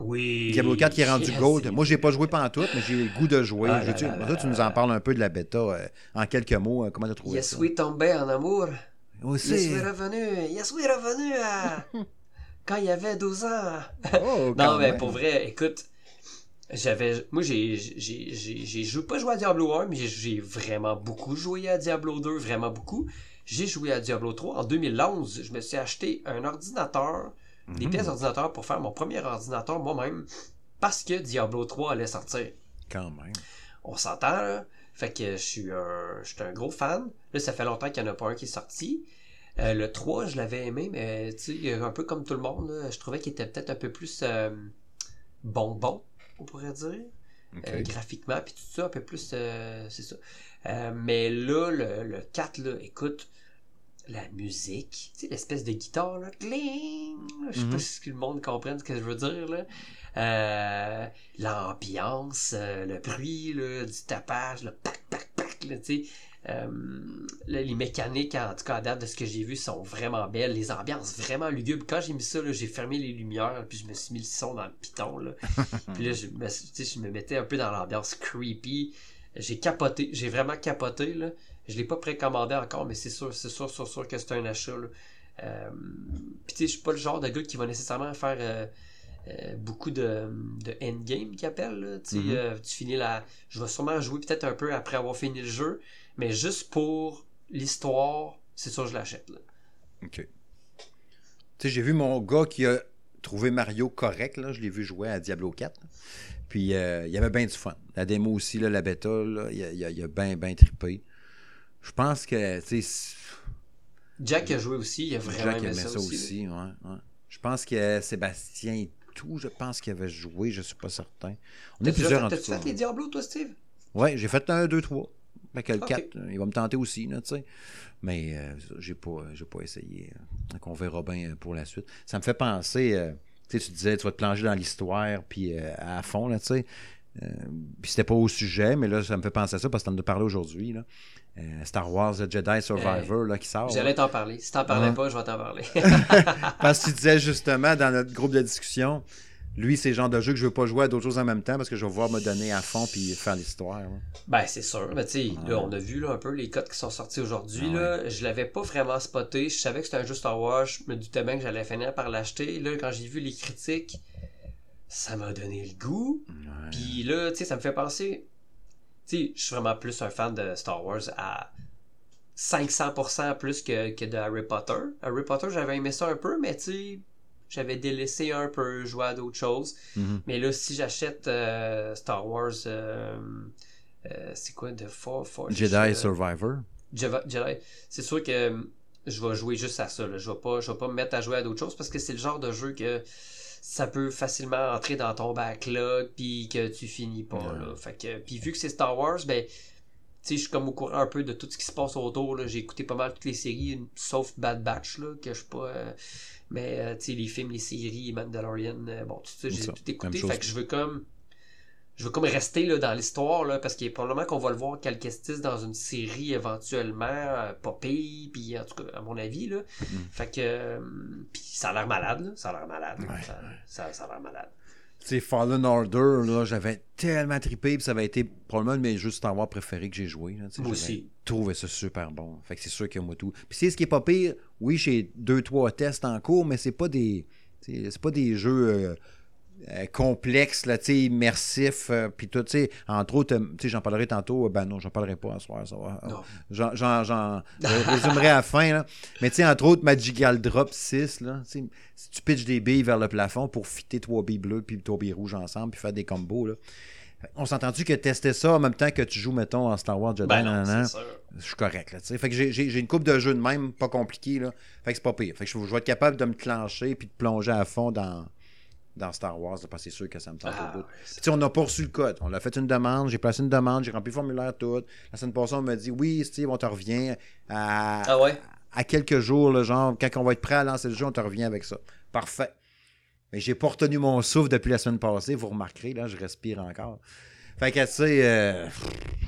Oui. Diablo 4 qui est rendu Yes. gold. Moi, j'ai pas joué pantoute, mais j'ai le goût de jouer. Ah là tu, là là toi, tu nous en parles un peu de la bêta euh, en quelques mots. euh, comment t'as trouvé Yes, ça? oui, tombé en amour. Aussi. Yes, oui, revenu. Yes, oui, revenu à... quand il y avait 12 ans. Oh, Non, mais même. pour vrai, écoute, j'avais. Moi, j'ai. J'ai j'ai- j'ai joué, pas joué à Diablo 1, mais j'ai- j'ai vraiment beaucoup joué à Diablo 2, vraiment beaucoup. J'ai joué à Diablo 3. En 2011, je me suis acheté un ordinateur, des Mhm. pièces d'ordinateur pour faire mon premier ordinateur moi-même, parce que Diablo 3 allait sortir. Quand même. On s'entend, là. Fait que je suis un, je suis un gros fan. Là, ça fait longtemps qu'il n'y en a pas un qui est sorti. Euh, le 3, je l'avais aimé, mais tu sais, un peu comme tout le monde, là, je trouvais qu'il était peut-être un peu plus euh, bonbon, on pourrait dire. Euh, graphiquement, puis tout ça, un peu plus, c'est ça. Mais là, le, le 4, là, écoute, la musique, tu sais, l'espèce de guitare, là, cling, je sais Mhm. pas si le monde comprenne ce que je veux dire, là. Euh, L'ambiance, euh, le bruit, là, du tapage, le pac, pac, pac, là, tu sais. Euh, là, les mécaniques, en tout cas, à date de ce que j'ai vu, sont vraiment belles. Les ambiances vraiment lugubres. Quand j'ai mis ça, là, j'ai fermé les lumières, puis je me suis mis le son dans le piton. Là. puis là, je me, je me mettais un peu dans l'ambiance creepy. J'ai capoté. J'ai vraiment capoté. Là. Je l'ai pas précommandé encore, mais c'est sûr, c'est sûr, sûr, sûr que c'est un achat. Euh, puis tu sais, je suis pas le genre de gars qui va nécessairement faire euh, euh, beaucoup de, de endgame là. Tu sais, Mhm. euh, tu finis la. Je vais sûrement jouer peut-être un peu après avoir fini le jeu, mais juste pour l'histoire, c'est sûr que je l'achète. OK. Tu sais, j'ai vu mon gars qui a trouvé Mario correct, là. Je l'ai vu jouer à Diablo 4. Puis, euh, il y avait bien du fun. La démo aussi, là, la bêta, là, il, il a bien, bien trippé. Je pense que, tu sais, Jack a joué aussi, il a vraiment Jacques aimé aimait ça, ça aussi. aussi. ouais, ouais. Je pense que Sébastien et tout, je pense qu'il avait joué, je suis pas certain. On est plusieurs fait- en tout cas. fait les Diablo, toi, Steve? Ouais, j'ai fait un, deux, trois. Fait que le Ok. 4, il va me tenter aussi, tu sais. Mais euh, j'ai pas, j'ai pas essayé. euh. Donc on verra bien euh, pour la suite. Ça me fait penser, euh, tu sais, tu disais, tu vas te plonger dans l'histoire, puis euh, à fond, là, tu sais. Euh, puis c'était pas au sujet, mais là, ça me fait penser à ça parce que t'en as parlé aujourd'hui, là. Euh, Star Wars The Jedi Survivor, là, qui sort. J'allais t'en parler. Si t'en parlais Ah. pas, je vais t'en parler. Parce que tu disais justement dans notre groupe de discussion, lui, c'est le genre de jeu que je veux pas jouer à d'autres choses en même temps parce que je vais voir me donner à fond puis faire l'histoire. Ben, c'est sûr. Mais tu là, on a vu là, un peu les codes qui sont sortis aujourd'hui. Ah là. Je l'avais pas vraiment spoté. Je savais que c'était un jeu Star Wars. Je me doutais bien que j'allais finir par l'acheter. Là, quand j'ai vu les critiques, ça m'a donné le goût. Ouais. Puis là, tu sais, ça me fait penser. Tu sais, je suis vraiment plus un fan de Star Wars à 500% plus que, que de Harry Potter. Harry Potter, j'avais aimé ça un peu, mais tu sais, j'avais délaissé un peu, joué à d'autres choses. Mhm. Mais là, si j'achète euh, Star Wars, euh, euh, c'est quoi de For, Forge, Jedi Survivor? Jedi- c'est sûr que je vais jouer juste à ça. Là. Je vais pas, je vais pas me mettre à jouer à d'autres choses parce que c'est le genre de jeu que ça peut facilement entrer dans ton backlog puis que tu finis pas. Ouais. Là. Fait que, puis vu que c'est Star Wars, ben tu sais, je suis comme au courant un peu de tout ce qui se passe autour. J'ai écouté pas mal toutes les séries, sauf Bad Batch, là, que je suis pas. euh, mais euh, tu sais, les films, les séries, Mandalorian, euh, bon, tout ça, j'ai tout écouté. Fait que je veux comme. Je veux comme rester là, dans l'histoire, là, parce qu'il est probablement qu'on va le voir Calquestis dans une série éventuellement, euh, pire, puis en tout cas, à mon avis, là. Fait que. euh, puis ça a l'air malade, là. Ça a l'air malade. Ouais. Ça, ça, ça a l'air malade. Tu sais, Fallen Order, là, j'avais tellement trippé, puis ça avait été probablement de mes jeux Star Wars préférés que j'ai joué. là, Moi aussi. trouvé ça super bon. Fait que c'est sûr que moi tout. Puis c'est ce qui est pas pire, oui, j'ai deux, trois tests en cours, mais c'est pas des. C'est pas des jeux euh, euh, complexes, là, immersifs, euh, puis tout, tu sais, entre autres, euh, tu sais, j'en parlerai tantôt, euh, ben non, j'en parlerai pas ce soir, ça va. J'en, j'en, j'en- je résumerai à la fin, là. Mais tu sais, entre autres, Magical Drop 6, là, si tu pitches des billes vers le plafond pour fitter trois billes bleues puis trois billes rouges ensemble puis faire des combos, là. On s'entend-tu que tester ça en même temps que tu joues, mettons, en Star Wars Jedi, Ben non, je suis correct, là, tu sais. Fait que j'ai une coupe de jeux de même, pas compliqué, là. Fait que c'est pas pire. Fait que je, je vais être capable de me clencher puis de plonger à fond dans, dans Star Wars, là, parce que c'est sûr que ça me tente Ah, au bout. Puis, on n'a pas reçu le code. On a fait une demande, j'ai placé une demande, j'ai rempli le formulaire tout. La semaine passée, on m'a dit oui, Steve, on te revient à, Ah ouais? à quelques jours, genre, quand on va être prêt à lancer le jeu, on te revient avec ça. Parfait. Mais j'ai pas retenu mon souffle depuis la semaine passée, vous remarquerez, là, je respire encore. Fait que, tu sais, euh,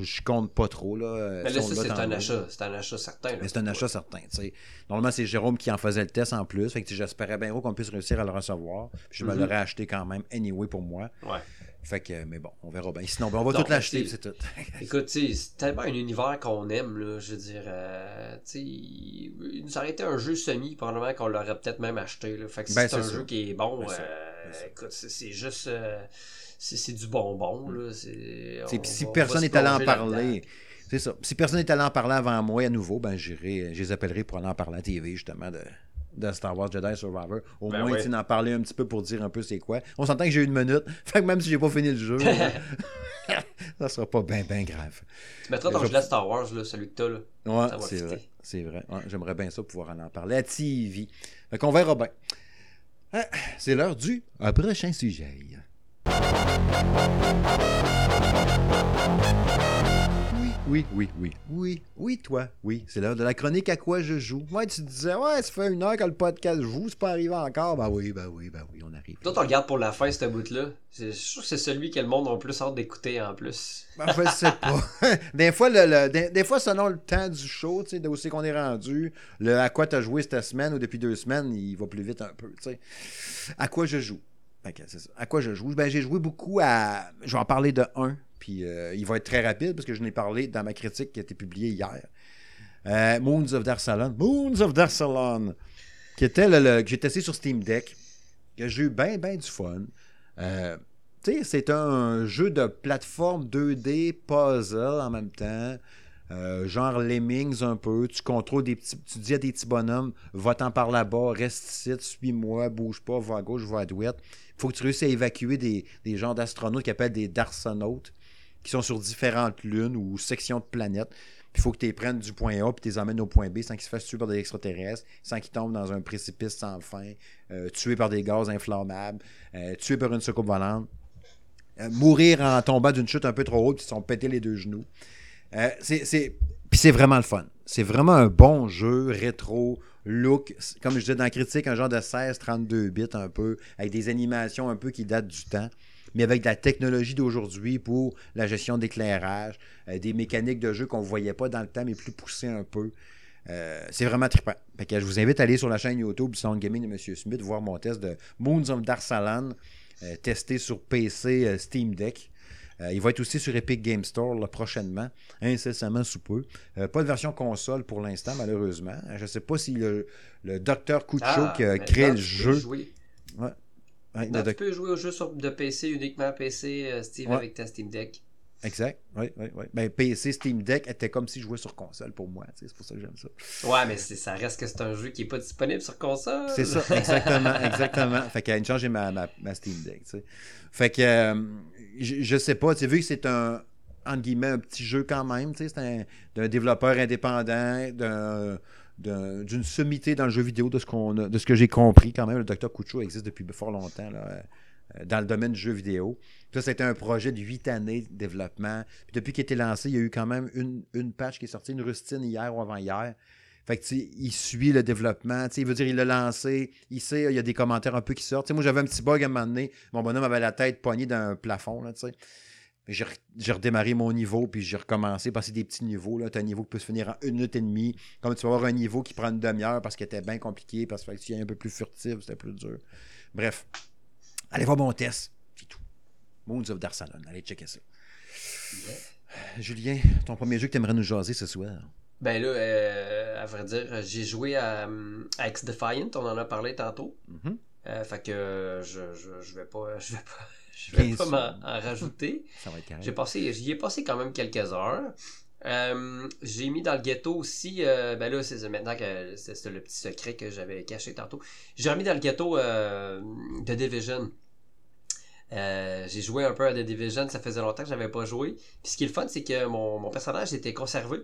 je compte pas trop, là. Mais là, ça, c'est un achat. C'est un achat certain. là. Mais c'est un achat certain, tu sais. Normalement, c'est Jérôme qui en faisait le test en plus. Fait que j'espérais bien gros qu'on puisse réussir à le recevoir. Puis je me Mhm. l'aurais acheté quand même, anyway, pour moi. Ouais. Fait que, mais bon, on verra bien. Sinon, ben, on va Non, tout l'acheter, c'est tout. Écoute, tu sais, c'est tellement un univers qu'on aime, là. Je veux dire, euh, tu nous aurait été un jeu semi, probablement qu'on l'aurait peut-être même acheté, là. Fait que si Ben, c'est un ça. jeu qui est bon, Ben, ça, euh, ben, ça. écoute, c'est c'est juste. euh, c'est c'est du bonbon, là. On puis si va- personne n'est allé en parler, c'est ça. Si personne n'est allé en parler avant moi à nouveau, ben j'irai, je les appellerai pour aller en parler à la TV, justement, de, de Star Wars Jedi Survivor. Au Ben moins, ouais. tu d'en parler un petit peu pour dire un peu c'est quoi. On s'entend que j'ai une minute. Fait que même si j'ai pas fini le jeu, ça sera pas bien, bien grave. Tu mettras ton Je- gilet Star Wars, là, celui que t'as, là. Ouais, c'est vrai. C'est vrai. Ouais, J'aimerais bien ça pouvoir en, en parler à TV. Fait qu'on verra bien. Ah, C'est l'heure du prochain sujet. Oui, oui, oui, oui. Oui, oui, toi. Oui, c'est l'heure de la chronique à quoi je joue. Ouais, tu te disais, ouais, ça fait une heure que le podcast joue, c'est pas arrivé encore. Ben oui, ben oui, ben oui, on arrive. Toi, tu regardes pour la fin, ce bout-là. C'est- sûr que c'est celui que le monde a le plus hâte d'écouter, en plus. Ben, je sais pas. des, fois, le, le- des, des fois, selon le temps du show, tu sais, d'où c'est qu'on est rendu, le à quoi tu as joué cette semaine ou depuis deux semaines, il va plus vite un peu, tu sais. À quoi je joue? Ça. À quoi je joue? Ben, j'ai joué beaucoup à... Je vais en parler de un, puis euh, il va être très rapide parce que je n'ai parlé dans ma critique qui a été publiée hier. Euh, Moons of Darsalon. Moons of Darsalon! Qui était le, que j'ai testé sur Steam Deck. que j'ai eu bien, bien du fun. Euh, tu sais, c'est un jeu de plateforme 2D puzzle en même temps. Genre Lemmings un peu. Tu contrôles des petits. Tu dis à des petits bonhommes, va-t'en par là-bas, reste ici, suis-moi, bouge pas, va à gauche, va à droite. Il faut que tu réussisses à évacuer des, genres d'astronautes qui appellent des darsonautes, qui sont sur différentes lunes ou sections de planètes. Il faut que tu les prennes du point A puis tu les emmènes au point B sans qu'ils se fassent tuer par des extraterrestres, sans qu'ils tombent dans un précipice sans fin, euh, tués par des gaz inflammables, euh, tués par une soucoupe volante, euh, mourir en tombant d'une chute un peu trop haute puis ils se sont pétés les deux genoux. C'est... Puis c'est vraiment le fun. C'est vraiment un bon jeu, rétro, look, comme je disais dans la critique, un genre de 16-32 bits un peu, avec des animations un peu qui datent du temps, mais avec de la technologie d'aujourd'hui pour la gestion d'éclairage, euh, des mécaniques de jeu qu'on ne voyait pas dans le temps, mais plus poussées un peu. Euh, c'est vraiment trippant. Je vous invite à aller sur la chaîne YouTube du Sound Gaming de M. Smith, voir mon test de Moons of Darsalan, euh, testé sur PC Steam Deck. Euh, il va être aussi sur Epic Game Store là, prochainement, incessamment sous peu. Euh, pas de version console pour l'instant, malheureusement. Je ne sais pas si le, le Dr. Kucho Ah, qui a créé le jeu. jouer. Ouais, le Non, tu doc- peux jouer au jeu sur, de PC, uniquement PC, euh, Steve, Ouais. avec ta Steam Deck. Exact. Oui, oui, oui. Ben, PC, Steam Deck était comme si je jouais sur console pour moi. C'est pour ça que j'aime ça. Ouais, mais ça reste que c'est un jeu qui n'est pas disponible sur console. C'est ça, exactement, exactement. Fait qu'il y a une chance, j'ai ma, ma, ma Steam Deck. Fait que, euh, je, je sais pas, vu que c'est un, entre guillemets, un petit jeu quand même, tu sais, c'est un, d'un développeur indépendant, d'un, d'un- d'une sommité dans le jeu vidéo, de ce, qu'on de ce que j'ai compris quand même. Le Dr. Kucho existe depuis fort longtemps, là, dans le domaine du jeu vidéo. Ça, c'était un projet de huit années de développement. Puis depuis qu'il a été lancé, il y a eu quand même une, une patch qui est sortie, une rustine hier ou avant-hier. Fait que, il suit le développement. Il veut dire, il l'a lancé. Il sait, il y a des commentaires un peu qui sortent. Moi, j'avais un petit bug à un moment donné. Mon bonhomme avait la tête poignée dans un plafond. J'ai re- j'ai redémarré mon niveau, puis j'ai recommencé parce que c'est des petits niveaux. Tu as un niveau qui peut se finir en une minute et demie. Comme tu vas avoir un niveau qui prend une demi-heure parce qu'il était bien compliqué, parce que tu es un peu plus furtif, c'était plus dur. Bref, allez voir mon test. C'est tout. Moons of Darsalon. Allez checker ça. Julien, ton premier jeu que tu aimerais nous jaser ce soir? Ben là, euh, à vrai dire, j'ai joué à, à X-Defiant, on en a parlé tantôt. Mhm. Euh, fait que euh, je, je, je vais pas, je vais pas, je vais Bien pas m'en en rajouter. Ça va être. J'ai passé, j'y ai passé quand même quelques heures. Euh, j'ai mis dans le ghetto aussi, euh, ben là, c'est maintenant que c'est c'est le petit secret que j'avais caché tantôt. J'ai remis dans le ghetto euh, The Division. Euh, j'ai joué un peu à The Division, ça faisait longtemps que j'avais pas joué. Puis ce qui est le fun, c'est que mon, mon personnage était conservé.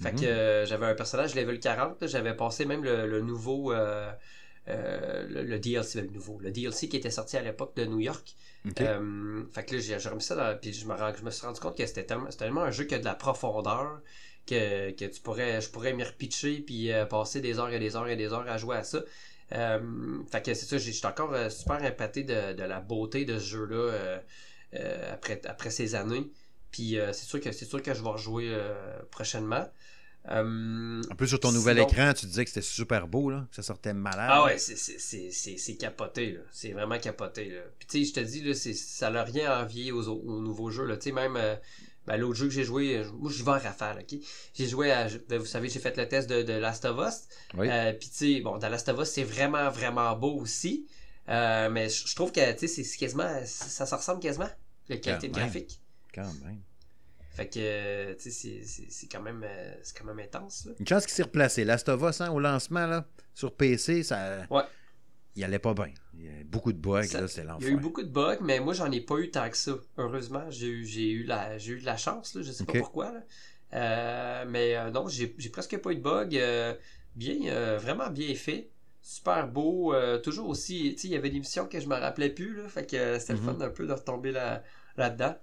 Fait Mhm. que euh, j'avais un personnage level 40, là, j'avais passé même le, le nouveau euh, le, le DLC, le nouveau, le DLC qui était sorti à l'époque de New York. Fait que là, j'ai remis ça dans, puis je me, je me suis rendu compte que c'était tellement, tellement un jeu qui a de la profondeur que, que tu pourrais, je pourrais m'y repitcher puis passer des heures et des heures et des heures à jouer à ça. Euh, fait que c'est ça, j'ai- j'étais encore euh, super impacté de, de la beauté de ce jeu-là euh, après, après ces années. Puis euh, c'est sûr que c'est sûr que je vais rejouer euh, prochainement. Euh, En plus, sur ton nouvel écran, tu disais que c'était super beau, là, que ça sortait malade. ah ouais, c'est- capoté. C'est vraiment capoté, là. Puis tu sais, je te dis, là, ça n'a rien à envier aux, au- aux nouveaux jeux, là. Tu sais, même ben, l'autre jeu que j'ai joué, euh, moi, j'y vais en rafale, OK? J'ai joué à, ben, vous savez, j'ai fait le test de, de Last of Us. Oui. Euh, Puis tu sais, bon, dans Last of Us, c'est vraiment, vraiment beau aussi. Euh, mais je je trouve que, tu sais, c'est- quasiment, ça, ressemble quasiment, la qualité de graphique. Quand même. Fait que, tu sais, c'est- quand même, c'est quand même intense, là. Une chance qu'il s'est replacé. Last of Us, hein, au lancement, là, sur PC, ça. Ouais. Il allait pas bien. Il y a beaucoup de bugs, Ça- là, c'est Il y a l'enfer. eu beaucoup de bugs, mais moi, j'en ai pas eu tant que ça. Heureusement, j'ai eu, j'ai eu, la, j'ai eu de la chance, là, je sais pas pourquoi. là. Euh, mais euh, non, j'ai, j'ai presque pas eu de bugs. euh, bien, vraiment bien fait. Super beau. toujours aussi, tu sais, il y avait des missions que je me rappelais plus, là, fait que c'était Mhm. le fun un peu de retomber là, là-dedans.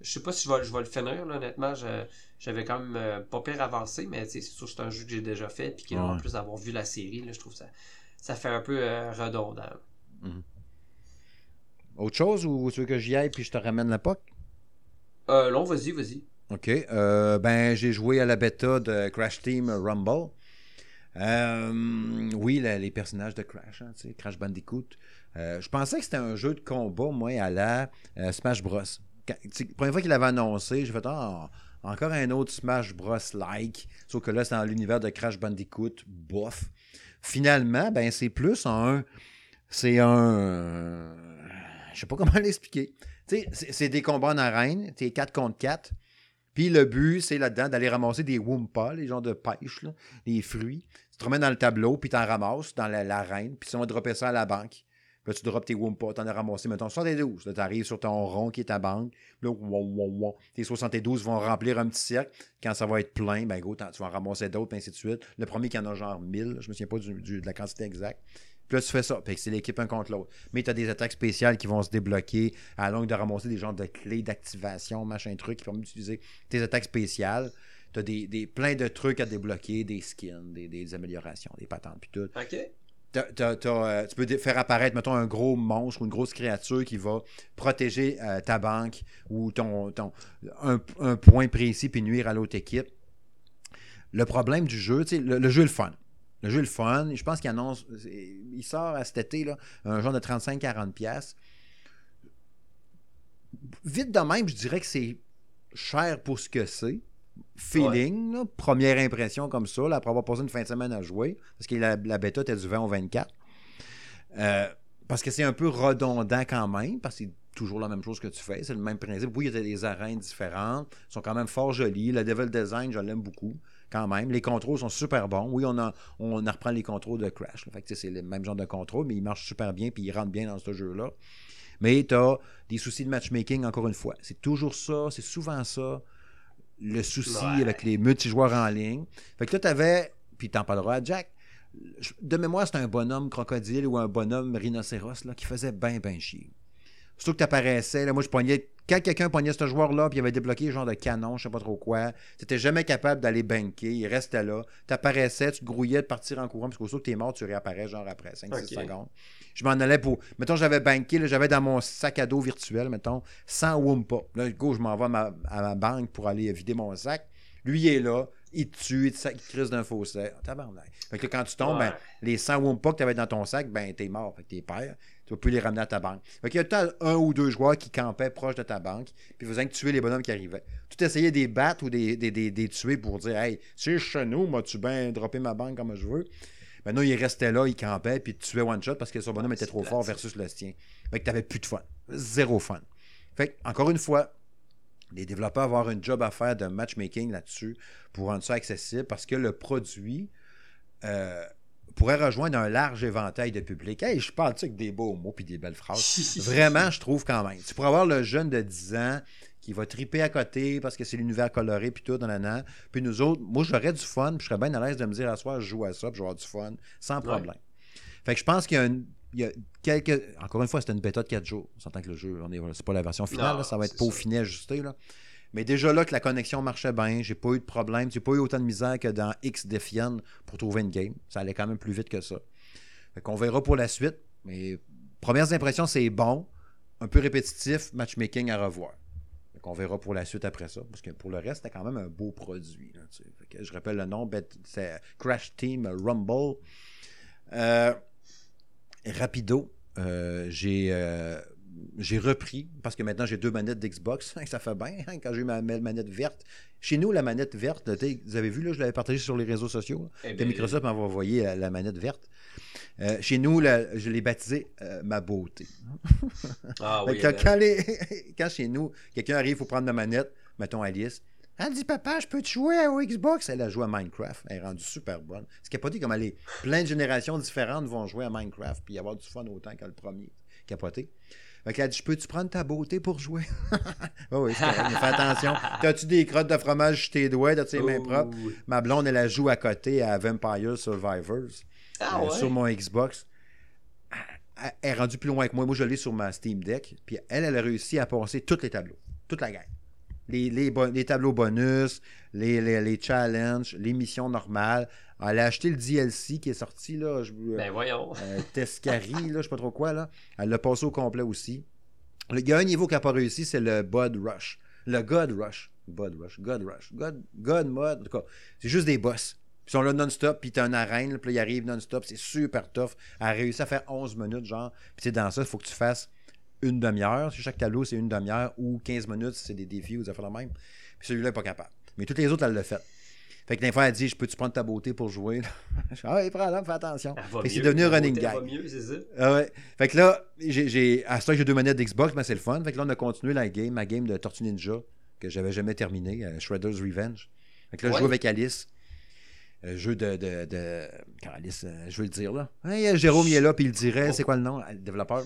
Je sais pas si je vais, je vais le finir, là, honnêtement. je- j'avais quand même pas pire avancé, mais c'est sûr que c'est un jeu que j'ai déjà fait, puis que, en Ouais. plus d'avoir vu la série, là, je trouve ça, ça fait un peu euh, redondant. Autre chose ou tu veux que j'y aille puis je te ramène la POC? Euh, non, vas-y, vas-y. OK. Euh, ben, j'ai joué à la bêta de Crash Team Rumble. Euh, oui, la- les personnages de Crash, hein, Crash Bandicoot. Euh, je pensais que c'était un jeu de combat, moi, à la euh, Smash Bros. Quand- la première fois qu'il l'avait annoncé, j'ai fait Ah, encore un autre Smash Bros-like. Sauf que là, c'est dans l'univers de Crash Bandicoot, bof. Finalement, ben, c'est plus un C'est un. Je sais pas comment l'expliquer. C'est- des combats en arène, t'es 4 contre 4. Puis le but, c'est là-dedans d'aller ramasser des Wumpas, les genres de pêche, là, des fruits. Tu te remets dans le tableau, puis t'en ramasses dans la- l'arène, puis on va dropper ça à la banque. Là, tu drops tes Wumpas, t'en as ramassé, mettons, 72. Là, t'arrives sur ton rond qui est ta banque. Là, wow, wow, wow. tes 72 vont remplir un petit cercle. Quand ça va être plein, ben t'en- tu vas en ramasser d'autres, ainsi de suite. Le premier qui en a genre 1000, je me souviens pas de la quantité exacte. Puis là, tu fais ça. Puis c'est l'équipe un contre l'autre. Mais tu as des attaques spéciales qui vont se débloquer à longue de ramasser des genres de clés d'activation, machin truc, qui permettent d'utiliser tes attaques spéciales. Tu as des, des- plein de trucs à débloquer, des skins, des, des améliorations, des patentes, puis tout. OK. Euh, tu peux faire apparaître, mettons, un gros monstre ou une grosse créature qui va protéger euh, ta banque ou ton, ton un, un point précis puis nuire à l'autre équipe. Le problème du jeu, le, le jeu est le fun. Le jeu est le fun. Je pense qu'il annonce. Il sort à cet été, là, un genre de 35-40$. piastres. Vite de même, je dirais que c'est cher pour ce que c'est. Feeling, là, première impression comme ça, là, après avoir passé une fin de semaine à jouer, parce que la, la bêta était du 20 au 24. Euh, parce que c'est un peu redondant quand même, parce que c'est toujours la même chose que tu fais. C'est le même principe. Oui, il y a des arènes différentes. Ils sont quand même fort jolis. Le level design, je l'aime beaucoup quand même. Les contrôles sont super bons. Oui, on, a, on reprend les contrôles de Crash. là. Fait que, c'est le même genre de contrôle, mais ils marchent super bien puis ils rentrent bien dans ce jeu-là. Mais tu as des soucis de matchmaking, encore une fois. C'est toujours ça, c'est souvent ça, le souci Ouais. avec les multijoueurs en ligne. Fait que là, tu avais, puis t'en parleras à Jack, de mémoire, c'était un bonhomme crocodile ou un bonhomme rhinocéros là, qui faisait bien, bien chier. Surtout que tu apparaissais, là, moi je pognais. Quand quelqu'un pognait ce joueur-là, puis il avait débloqué un genre de canon, je sais pas trop quoi, tu n'étais jamais capable d'aller banker, il restait là. Tu apparaissais, tu te grouillais de partir en courant, parce qu'au que tu es mort, tu réapparais genre après 5-6 Ok. secondes. Je m'en allais pour. Mettons, j'avais banké, j'avais dans mon sac à dos virtuel, mettons, 100 Wumpa. Là, go, je m'en vais à ma, à ma banque pour aller vider mon sac. Lui, il est là, il te tue, il te, sac- il te crisse d'un fossé. Tabarnak. Fait que là, quand tu tombes, Ouais. ben, les 100 Wumpa que tu avais dans ton sac, ben, t'es mort. Fait que t'es père. Tu vas plus les ramener à ta banque. Fait qu'il y a temps un ou deux joueurs qui campaient proche de ta banque, puis faisaient que tuer les bonhommes qui arrivaient. Tu essayais de les battre ou des, des, des, des tuer pour dire Hey, c'est chez nous, m'as-tu bien droppé ma banque comme je veux? Non, il restait là, il campait, puis tu tuais one shot parce que son bonhomme Ouais, était trop plate, fort versus le sien. Fait que t'avais plus de fun. Zéro fun. Fait que, encore une fois, les développeurs vont avoir un job à faire de matchmaking là-dessus pour rendre ça accessible parce que le produit euh, pourrait rejoindre un large éventail de public. Hey, je parle-tu avec des beaux mots puis des belles phrases? Vraiment, je trouve quand même. Tu pourrais avoir le jeune de 10 ans qui va triper à côté parce que c'est l'univers coloré puis tout, dans la Puis nous autres, moi, j'aurais du fun, puis je serais bien à l'aise de me dire à soir, je joue à ça, puis je vais avoir du fun, sans problème. Fait que je pense qu'il y a, une- il y a quelques. Encore une fois, c'était une bêta de 4 jours. On s'entend que le jeu, on est, c'est pas la version finale, Non, là, ça va être peaufiné, ajusté. Là. Mais déjà là que la connexion marchait bien, j'ai pas eu de problème, j'ai pas eu autant de misère que dans X pour trouver une game. Ça allait quand même plus vite que ça. Fait qu'on verra pour la suite. Mais premières impressions, c'est bon, un peu répétitif, matchmaking à revoir. Fait qu'on verra pour la suite après ça. Parce que pour le reste, c'était quand même un beau produit. je rappelle le nom, c'est Crash Team Rumble. Euh, rapido, euh, j'ai euh, j'ai repris, parce que maintenant j'ai deux manettes d'Xbox, ça fait bien, hein, quand j'ai eu ma, ma manette verte. Chez nous, la manette verte, vous avez vu, là, je l'avais partagée sur les réseaux sociaux, là, Eh Microsoft m'avait envoyé la, la manette verte. Euh, chez nous, la- je l'ai baptisée euh, ma beauté. Ah oui. quand, les- quand chez nous, quelqu'un arrive, faut prendre la manette, mettons Alice. Elle dit Papa, je peux te jouer au Xbox? Elle a joué à Minecraft. Elle est rendue super bonne. Ce qui n'est pas dit comme elle est. Plein de générations différentes vont jouer à Minecraft puis avoir du fun autant que le premier. Capoté. Fait qu'elle a dit Je peux-tu prendre ta beauté pour jouer? Oui, oui, c'est correct, mais fais attention. T'as-tu des crottes de fromage sur tes doigts, t'as-tu les mains propres? Ma blonde, elle a joué à côté à Vampire Survivors Ah euh, ouais? sur mon Xbox. Elle- est rendue plus loin que moi. Moi, je l'ai sur ma Steam Deck. Puis elle, elle a réussi à passer tous les tableaux. Toute la gang. Les, les, les tableaux bonus, les, les, les challenges, les missions normales. Elle a acheté le DLC qui est sorti, là. Je, Ben voyons. euh, Tescari, là, je sais pas trop quoi, là. Elle l'a passé au complet aussi. Il y a un niveau qui n'a pas réussi, c'est le Bud Rush. Le God Rush. Bud Rush. God Rush. God, God Mode. En tout cas, c'est juste des boss. Ils sont là non-stop, puis t'as une arène, puis ils arrivent non-stop. C'est super tough. Elle a réussi à faire 11 minutes, genre. Puis dans ça, il faut que tu fasses une demi-heure. Sur chaque tableau, c'est une demi-heure ou 15 minutes si c'est des défis ou des affaires la même. Puis celui-là n'est pas capable. Mais toutes les autres, elle l'a fait. Fait que des fois, elle dit Je peux-tu prendre ta beauté pour jouer? Je fais Ah, prends-la, fais attention. Fait que c'est devenu un running gag. mieux, c'est ça? Ah ouais. Fait que là, j'ai, à ce temps, j'ai deux manettes d'Xbox, mais c'est le fun. Fait que là, on a continué la game, ma game de Tortue Ninja, que j'avais jamais terminé, euh, Shredder's Revenge. Fait que là, je joue avec Alice. Euh, jeu de. de, de... Quand Alice, euh, je veux le dire là. Hey, Jérôme, il est là, puis il le dirait. Oh. C'est quoi le nom, le développeur?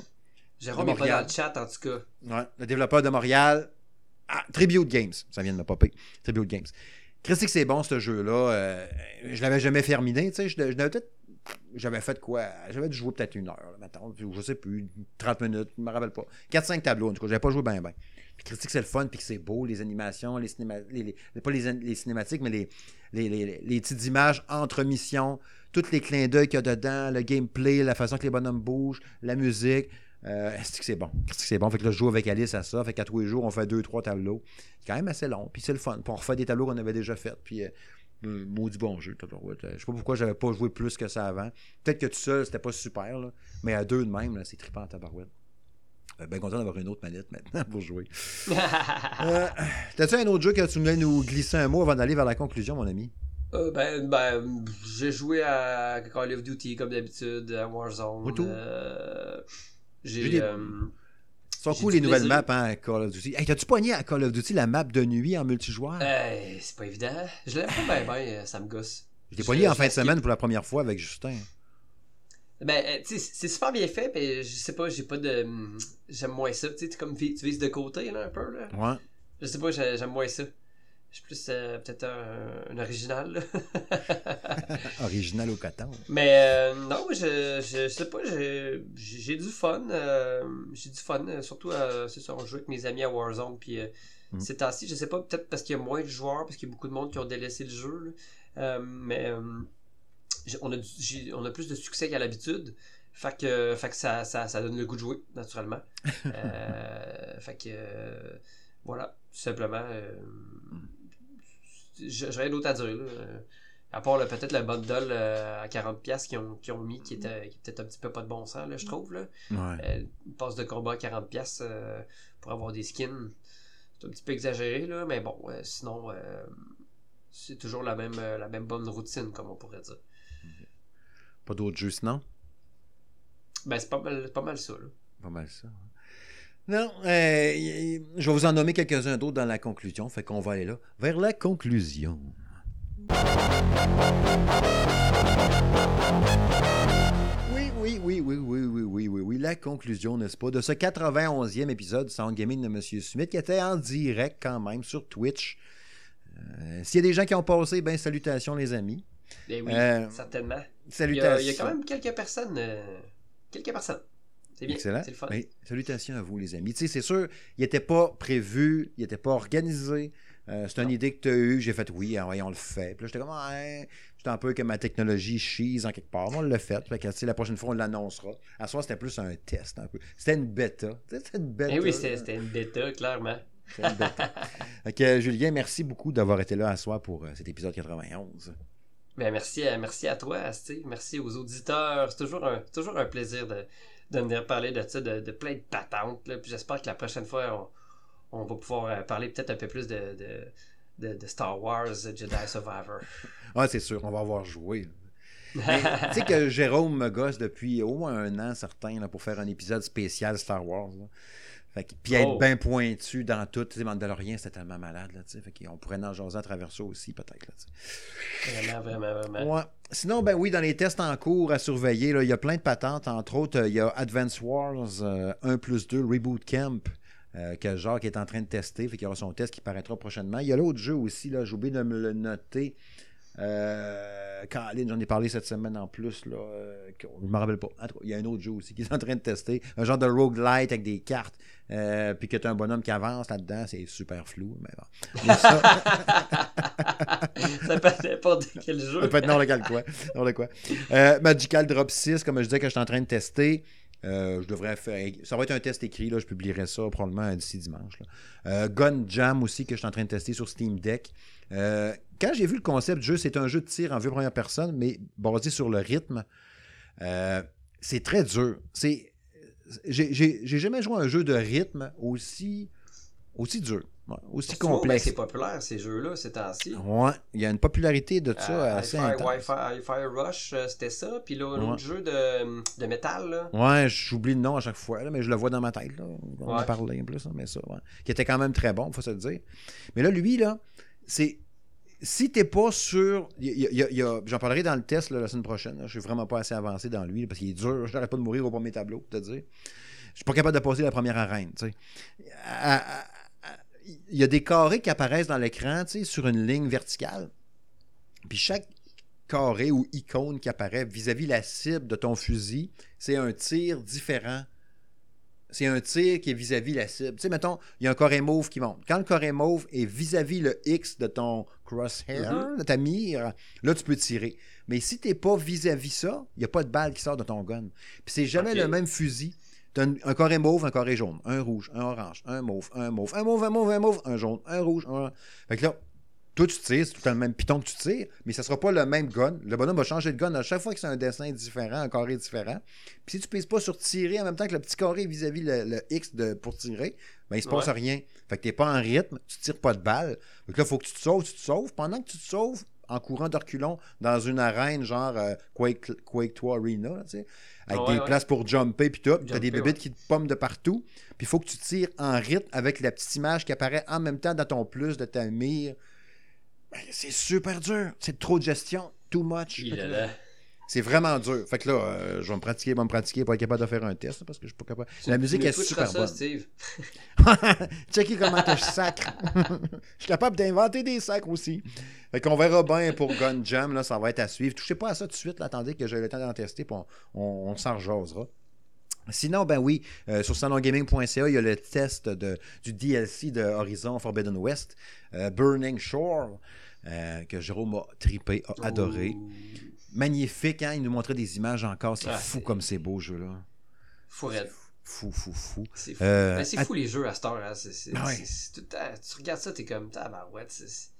Jérôme De n'est pas dans le chat, en tout cas. Ouais, le développeur de Montréal. Ah, Tribute Games. Ça vient de me popper. Tribute Games. Christy c'est bon, ce jeu-là. Euh, je l'avais jamais terminé. Tu sais, je, je peut-être. J'avais fait quoi? J'avais dû jouer peut-être une heure, là. Puis Je sais plus, 30 minutes, je me rappelle pas. 4-5 tableaux, en tout cas. J'avais pas joué bien, bien. Puis Critique, c'est le fun, puis que c'est beau, les animations, les cinématiques, les, les- pas les, les cinématiques, mais les, les, les- les petites images entre missions, tous les clins d'œil qu'il y a dedans, le gameplay, la façon que les bonhommes bougent, la musique. Euh, est-ce que c'est bon? Est-ce que c'est bon? Fait que là, je joue avec Alice à ça. Fait qu'à tous les jours, on fait deux, trois tableaux. C'est quand même assez long. Puis c'est le fun. Puis on refait des tableaux qu'on avait déjà faits. Puis euh, euh, maudit bon jeu. tabarouette. Je sais pas pourquoi j'avais pas joué plus que ça avant. Peut-être que tout seul, c'était pas super. Là. Mais à deux de même, c'est trippant en tabarouette. Euh, ben content d'avoir une autre manette maintenant pour jouer. Euh, T'as-tu un autre jeu que tu voulais nous glisser un mot avant d'aller vers la conclusion, mon ami? Euh, ben, ben, j'ai joué à Call of Duty comme d'habitude, à Warzone. Euh, J'ai euh, Sont J'ai cool les nouvelles maps hein, à Call of Duty. Hey, t'as-tu pogné à Call of Duty la map de nuit en multijoueur? hey, c'est pas évident. Je l'aime pas bien, ben, ça me gosse. je l'ai pogné en fin de semaine pour la première fois avec Justin. Ben, euh, tu sais, c'est super bien fait, mais je sais pas, j'ai pas de. hum, J'aime moins ça. Tu sais, tu comme tu vises de côté, là, un peu, là. Ouais. Je sais pas, j'ai- j'aime moins ça. Je suis plus euh, peut-être un, un original. Original au coton. Mais euh, non, je, je, je sais pas, j'ai du fun. euh, j'ai du fun, euh, surtout, euh, c'est ça, on joue avec mes amis à Warzone. Puis Mm. ces temps-ci, je sais pas, peut-être parce qu'il y a moins de joueurs, parce qu'il y a beaucoup de monde qui ont délaissé le jeu. là. Mais on, a du- on a plus de succès qu'à l'habitude. Fait que, fait que ça, ça, ça donne le goût de jouer, naturellement. Fait que, voilà, tout simplement. euh, j'ai rien d'autre à dire. Là. Euh, À part peut-être le bundle euh, à 40$ qu'ils ont, ont mis, qui était, qui peut-être un petit peu pas de bon sens, là, je trouve. Là. Ouais. Euh, une passe de combat à 40$ euh, pour avoir des skins, c'est un petit peu exagéré, là, mais bon, sinon, c'est toujours la même, la même bonne routine, comme on pourrait dire. Pas d'autres jeux sinon? Ben, c'est pas mal, pas mal ça. Là. Pas mal ça. hein. Non, euh, je vais vous en nommer quelques-uns d'autres dans la conclusion. Fait qu'on va aller là. Vers la conclusion. Oui, oui, oui, oui, oui, oui, oui, oui, oui. La conclusion, n'est-ce pas, de ce 91e épisode du Sound Gaming de M. Smith qui était en direct quand même sur Twitch. Euh, S'il y a des gens qui ont passé, ben salutations les amis. Eh oui, Euh, certainement. Il y, Salutations. a, il y a quand même quelques personnes. quelques personnes. C'est bien. Excellent. C'est le fun. Ben, salutations à vous, les amis. Tu sais, c'est sûr, il n'était pas prévu, il n'était pas organisé. Euh, c'est une idée que tu as eue. J'ai fait oui, ah ouais, on le fait. Puis là, j'étais comme, ouais, j'étais un peu que ma technologie chise en quelque part. On l'a fait. Que, la prochaine fois, on l'annoncera. À soi, c'était plus un test un peu. C'était une bêta. C'était une bêta. Eh oui, c'était une bêta, clairement. C'était une bêta. Euh, Julien, merci beaucoup d'avoir été là à soi pour euh, cet épisode 91. Ben, merci, à, merci à toi, Steve. Merci aux auditeurs. C'est toujours un, toujours un plaisir de, de venir parler de ça, de, de plein de patentes. là. Puis j'espère que la prochaine fois, on, on va pouvoir euh, parler peut-être un peu plus de, de, de, de Star Wars Jedi Survivor. Ah, c'est sûr, on va avoir joué. Tu sais que Jérôme me gosse depuis au moins un an certain là, pour faire un épisode spécial Star Wars. là. Fait que, puis être Oh. bien pointu dans tout. Tu sais, Mandalorian, c'était tellement malade. Là, tu sais. fait qu'on pourrait en jaser à travers ça aussi, peut-être. là, tu sais. Vraiment, vraiment, vraiment. Ouais. Sinon, ben oui, dans les tests en cours à surveiller, là, il y a plein de patentes. Entre autres, euh, il y a Advance Wars euh, 1 plus 2 Reboot Camp. euh, que Jacques est en train de tester, fait qu'il y aura son test qui paraîtra prochainement. Il y a l'autre jeu aussi, là, j'ai oublié de me le noter. Euh, Caroline, j'en ai parlé cette semaine en plus. Là, euh, je ne me rappelle pas. En tout cas, il y a un autre jeu aussi qui est en train de tester. Un genre de roguelite avec des cartes. Euh, puis que tu as un bonhomme qui avance là-dedans. C'est super flou. Mais bon. Ça, ça peut être n'importe quel jeu. ça peut être n'importe quoi. quoi. Euh, Magical Drop 6, comme je disais que je suis en train de tester. Euh, je devrais faire. Ça va être un test écrit, là, je publierai ça probablement d'ici dimanche. Euh, Gun Jam aussi, que je suis en train de tester sur Steam Deck. Euh, quand j'ai vu le concept du jeu, c'est un jeu de tir en vue première personne, mais basé sur le rythme. C'est très dur. C'est. J'ai jamais joué à un jeu de rythme aussi, aussi dur. Ouais, aussi complexe. c'est populaire ces jeux-là ces temps-ci. Ouais, il y a une popularité de ça Euh, assez intense. Wi-Fi, Hi-Fi Rush, euh, c'était ça. Puis là, Ouais. l'autre jeu de, de métal, là. Ouais, j'oublie le nom à chaque fois, là, mais je le vois dans ma tête. Là. On en Ouais. parlé en plus, mais ça, ouais. Qui était quand même très bon, faut se le dire. Mais là, lui, là, c'est. Si t'es pas a- J'en parlerai dans le test là, la semaine prochaine. là. Je suis vraiment pas assez avancé dans lui là, parce qu'il est dur. Je n'arrête pas de mourir au premier tableau, pour te dire. Je suis pas capable de passer la première arène. à- Il y a des carrés qui apparaissent dans l'écran tu sais, sur une ligne verticale. Puis chaque carré ou icône qui apparaît vis-à-vis la cible de ton fusil, c'est un tir différent. C'est un tir qui est vis-à-vis la cible. Tu sais, mettons, il y a un carré mauve qui monte. Quand le carré mauve est vis-à-vis le X de ton crosshair, Mhm. de ta mire, là, tu peux tirer. Mais si tu n'es pas vis-à-vis ça, il n'y a pas de balle qui sort de ton gun. Puis c'est jamais le même fusil. Tu as un, un carré mauve, un carré jaune, un rouge, un orange, un mauve, un mauve, un mauve, un mauve, un mauve, un jaune, un rouge, un... Fait que là, toi, tu tires, c'est tout le temps le même piton que tu tires, mais ça sera pas le même gun. Le bonhomme va changer de gun à chaque fois que c'est un dessin différent, un carré différent. Puis si tu pèses pas sur tirer en même temps que le petit carré vis-à-vis le, le X de, pour tirer, ben il se passe Ouais. rien. Fait que t'es pas en rythme, tu tires pas de balle. Fait que là, faut que tu te sauves, tu te sauves. Pendant que tu te sauves, en courant de reculons dans une arène genre euh, Quake, Quake 3 Arena, là, tu sais, avec Ouais, des ouais. places pour jumper puis tout. T'as des ouais. bébites qui te pomment de partout. Puis il faut que tu tires en rythme avec la petite image qui apparaît en même temps dans ton plus de ta mire. Ben, c'est super dur. C'est trop de gestion. Too much. Il est là. C'est vraiment dur. Fait que là, euh, je vais me pratiquer, je vais me pratiquer pour être capable de faire un test parce que je suis pas capable. La musique est super bonne. ça, Steve. Checker comment je sacre. je suis capable d'inventer des sacs aussi. Fait qu'on verra bien pour Gun Jam, là, ça va être à suivre. Touchez pas à ça tout de suite, là, attendez que j'ai le temps d'en tester, puis on, on, on s'en rejasera. Sinon, ben oui, euh, sur salongaming.ca, il y a le test de, du DLC de Horizon Forbidden West, euh, Burning Shore, euh, que Jérôme a tripé, a adoré. Magnifique, hein? Il nous montrait des images encore. C'est Ah, fou comme c'est beau, jeu-là. Fou. Fou, fou, fou. C'est fou. Euh, Ben, c'est fou les jeux à cette heure. Hein. C'est, Ah ouais. temps- tu regardes ça, t'es comme tabarouette. C'est, c'est-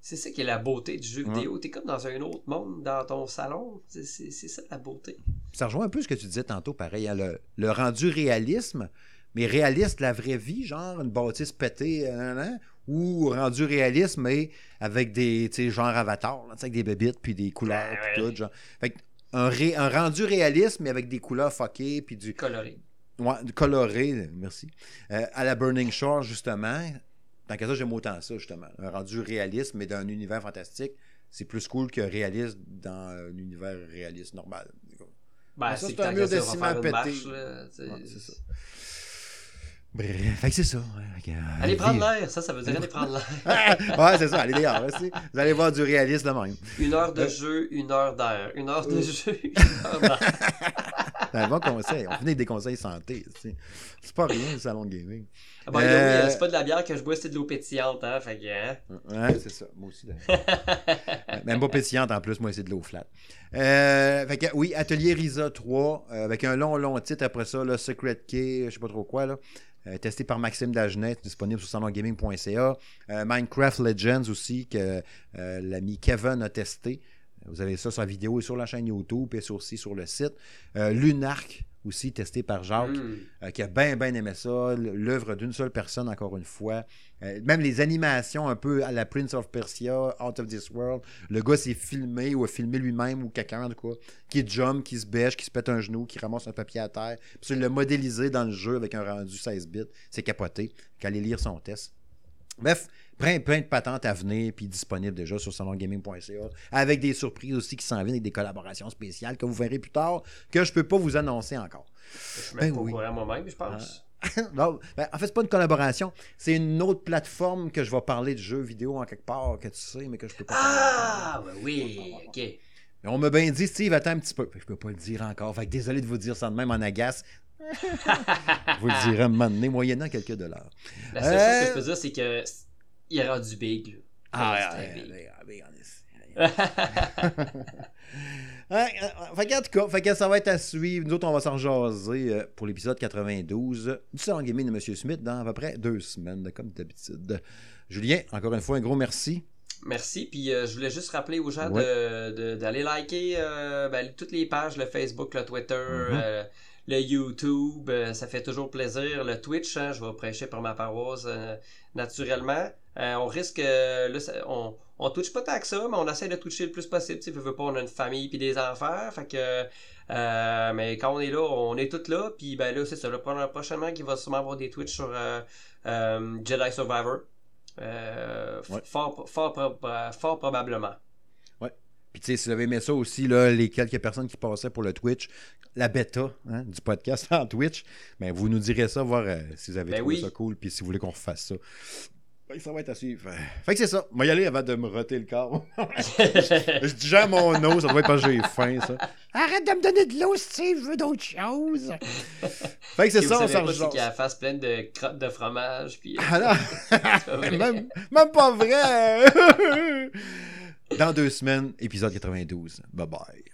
c'est ça qui est la beauté du jeu Ouais. vidéo. T'es comme dans un autre monde dans ton salon. C'est, ça la beauté. Ça rejoint un peu ce que tu disais tantôt, pareil. hein, le, le rendu réalisme, mais réaliste la vraie vie, genre une bâtisse pétée, nan, nan, ou rendu réalisme, mais avec des, tu sais, genre avatar, là, avec des bébites, puis des couleurs, puis tout, genre. Fait un, ré- un rendu réalisme, mais avec des couleurs fuckées, puis du, Coloré. ouais, du coloré, merci. Euh, à la Burning Shore, justement. Tant qu'à ça, j'aime autant ça, justement. Un rendu réaliste, mais d'un univers fantastique, c'est plus cool que réaliste dans un univers réaliste normal. Ben, ça, c'est un mur de ciment pété. marche, là, tu sais. Ouais, c'est ça. Bref, fait que c'est ça. ouais, euh, Allez prendre l'air, ça, ça veut dire aller prendre l'air. Ouais, c'est ça, allez aussi. Vous allez voir du réalisme de même. Une heure de Euh. jeu, une heure d'air. Une heure de Euh. jeu, une heure d'air. C'est un bon conseil. On finit avec des conseils santé. C'est pas rien, le salon de gaming. Ah, way, Euh. euh, c'est pas de la bière que je bois, c'est de l'eau pétillante, hein. Fait que, hein. Ouais, c'est ça. Moi aussi. Même pas pétillante en plus, moi, c'est de l'eau flat. Euh, fait que, oui, Atelier Risa 3, euh, avec un long, long titre après ça, là, Secret Key, je sais pas trop quoi, là. Euh, testé par Maxime Dagenet, disponible sur salongaming.ca. Euh, Minecraft Legends aussi, que euh, l'ami Kevin a testé. Vous avez ça sur la vidéo et sur la chaîne YouTube et sur- aussi sur le site. Euh, Lunark aussi, testé par Jacques Hmm. euh, qui a bien, bien aimé ça. L'œuvre d'une seule personne, encore une fois. Euh, même les animations un peu à la Prince of Persia, Out of This World. Le gars s'est filmé ou a filmé lui-même ou quelqu'un, en tout cas, qui jump, qui se bêche, qui se pète un genou, qui ramasse un papier à terre. Puis il l'a modélisé dans le jeu avec un rendu 16 bits. C'est capoté. Qu'aller lire son test. Bref, plein, plein de patentes à venir, puis disponibles déjà sur salongaming.ca, avec des surprises aussi qui s'en viennent, avec des collaborations spéciales que vous verrez plus tard, que je peux pas vous annoncer encore. Je suis Ben pas oui. moi-même, je pense. non, ben, en fait, c'est pas une collaboration. C'est une autre plateforme que je vais parler de jeux vidéo en quelque part, que tu sais, mais que je peux pas Ah, ben oui, ok. Mais on m'a bien dit, Steve, attends un petit peu. Que Je peux pas le dire encore. Fait que désolé de vous dire ça de même en agace. je vous le dirai un moment donné, moyennant quelques dollars. La seule chose que je Euh. peux dire, c'est que il est rendu big, là. Ah, ouais, on big. Ouais, euh, fait qu'en tout cas, fait que ça va être à suivre. Nous autres, on va s'en jaser euh, pour l'épisode 92 du Salon Gaming de M. Smith dans à peu près deux semaines, comme d'habitude. Julien, encore une fois, un gros merci. Merci, puis euh, je voulais juste rappeler aux gens Ouais. de- de- d'aller liker euh, ben, toutes les pages, le Facebook, le Twitter, Mhm. euh, le YouTube, ça fait toujours plaisir. Le Twitch, hein, je vais prêcher pour ma paroisse naturellement. Euh, on risque, là, on, on Twitch pas tant que ça, mais on essaie de Twitcher le plus possible. Tu veux pas, on a une famille puis des enfants, fait que, mais quand on est là, on est tous là, puis ben là, c'est ça. Là, prochainement, il va sûrement avoir des Twitch sur Jedi Survivor. fort, fort, fort probablement. Puis, tu sais, si vous avez aimé ça aussi, là, les quelques personnes qui passaient pour le Twitch, la bêta hein, du podcast en Twitch, ben, vous nous direz ça, voir euh, si vous avez ben trouvé ça cool, puis si vous voulez qu'on refasse ça. Ben, ça va être à suivre. Fait que c'est ça. Moi, y aller avant de me roter le corps. je dis déjà mon eau, ça doit être pas que j'ai faim, ça. Arrête de me donner de l'eau, si je veux d'autres choses. fait que c'est ça, on s'en C'est qu'il a la face pleine de crottes de fromage. Puis... Ah même, même pas vrai. Dans deux semaines, épisode 92. Bye bye.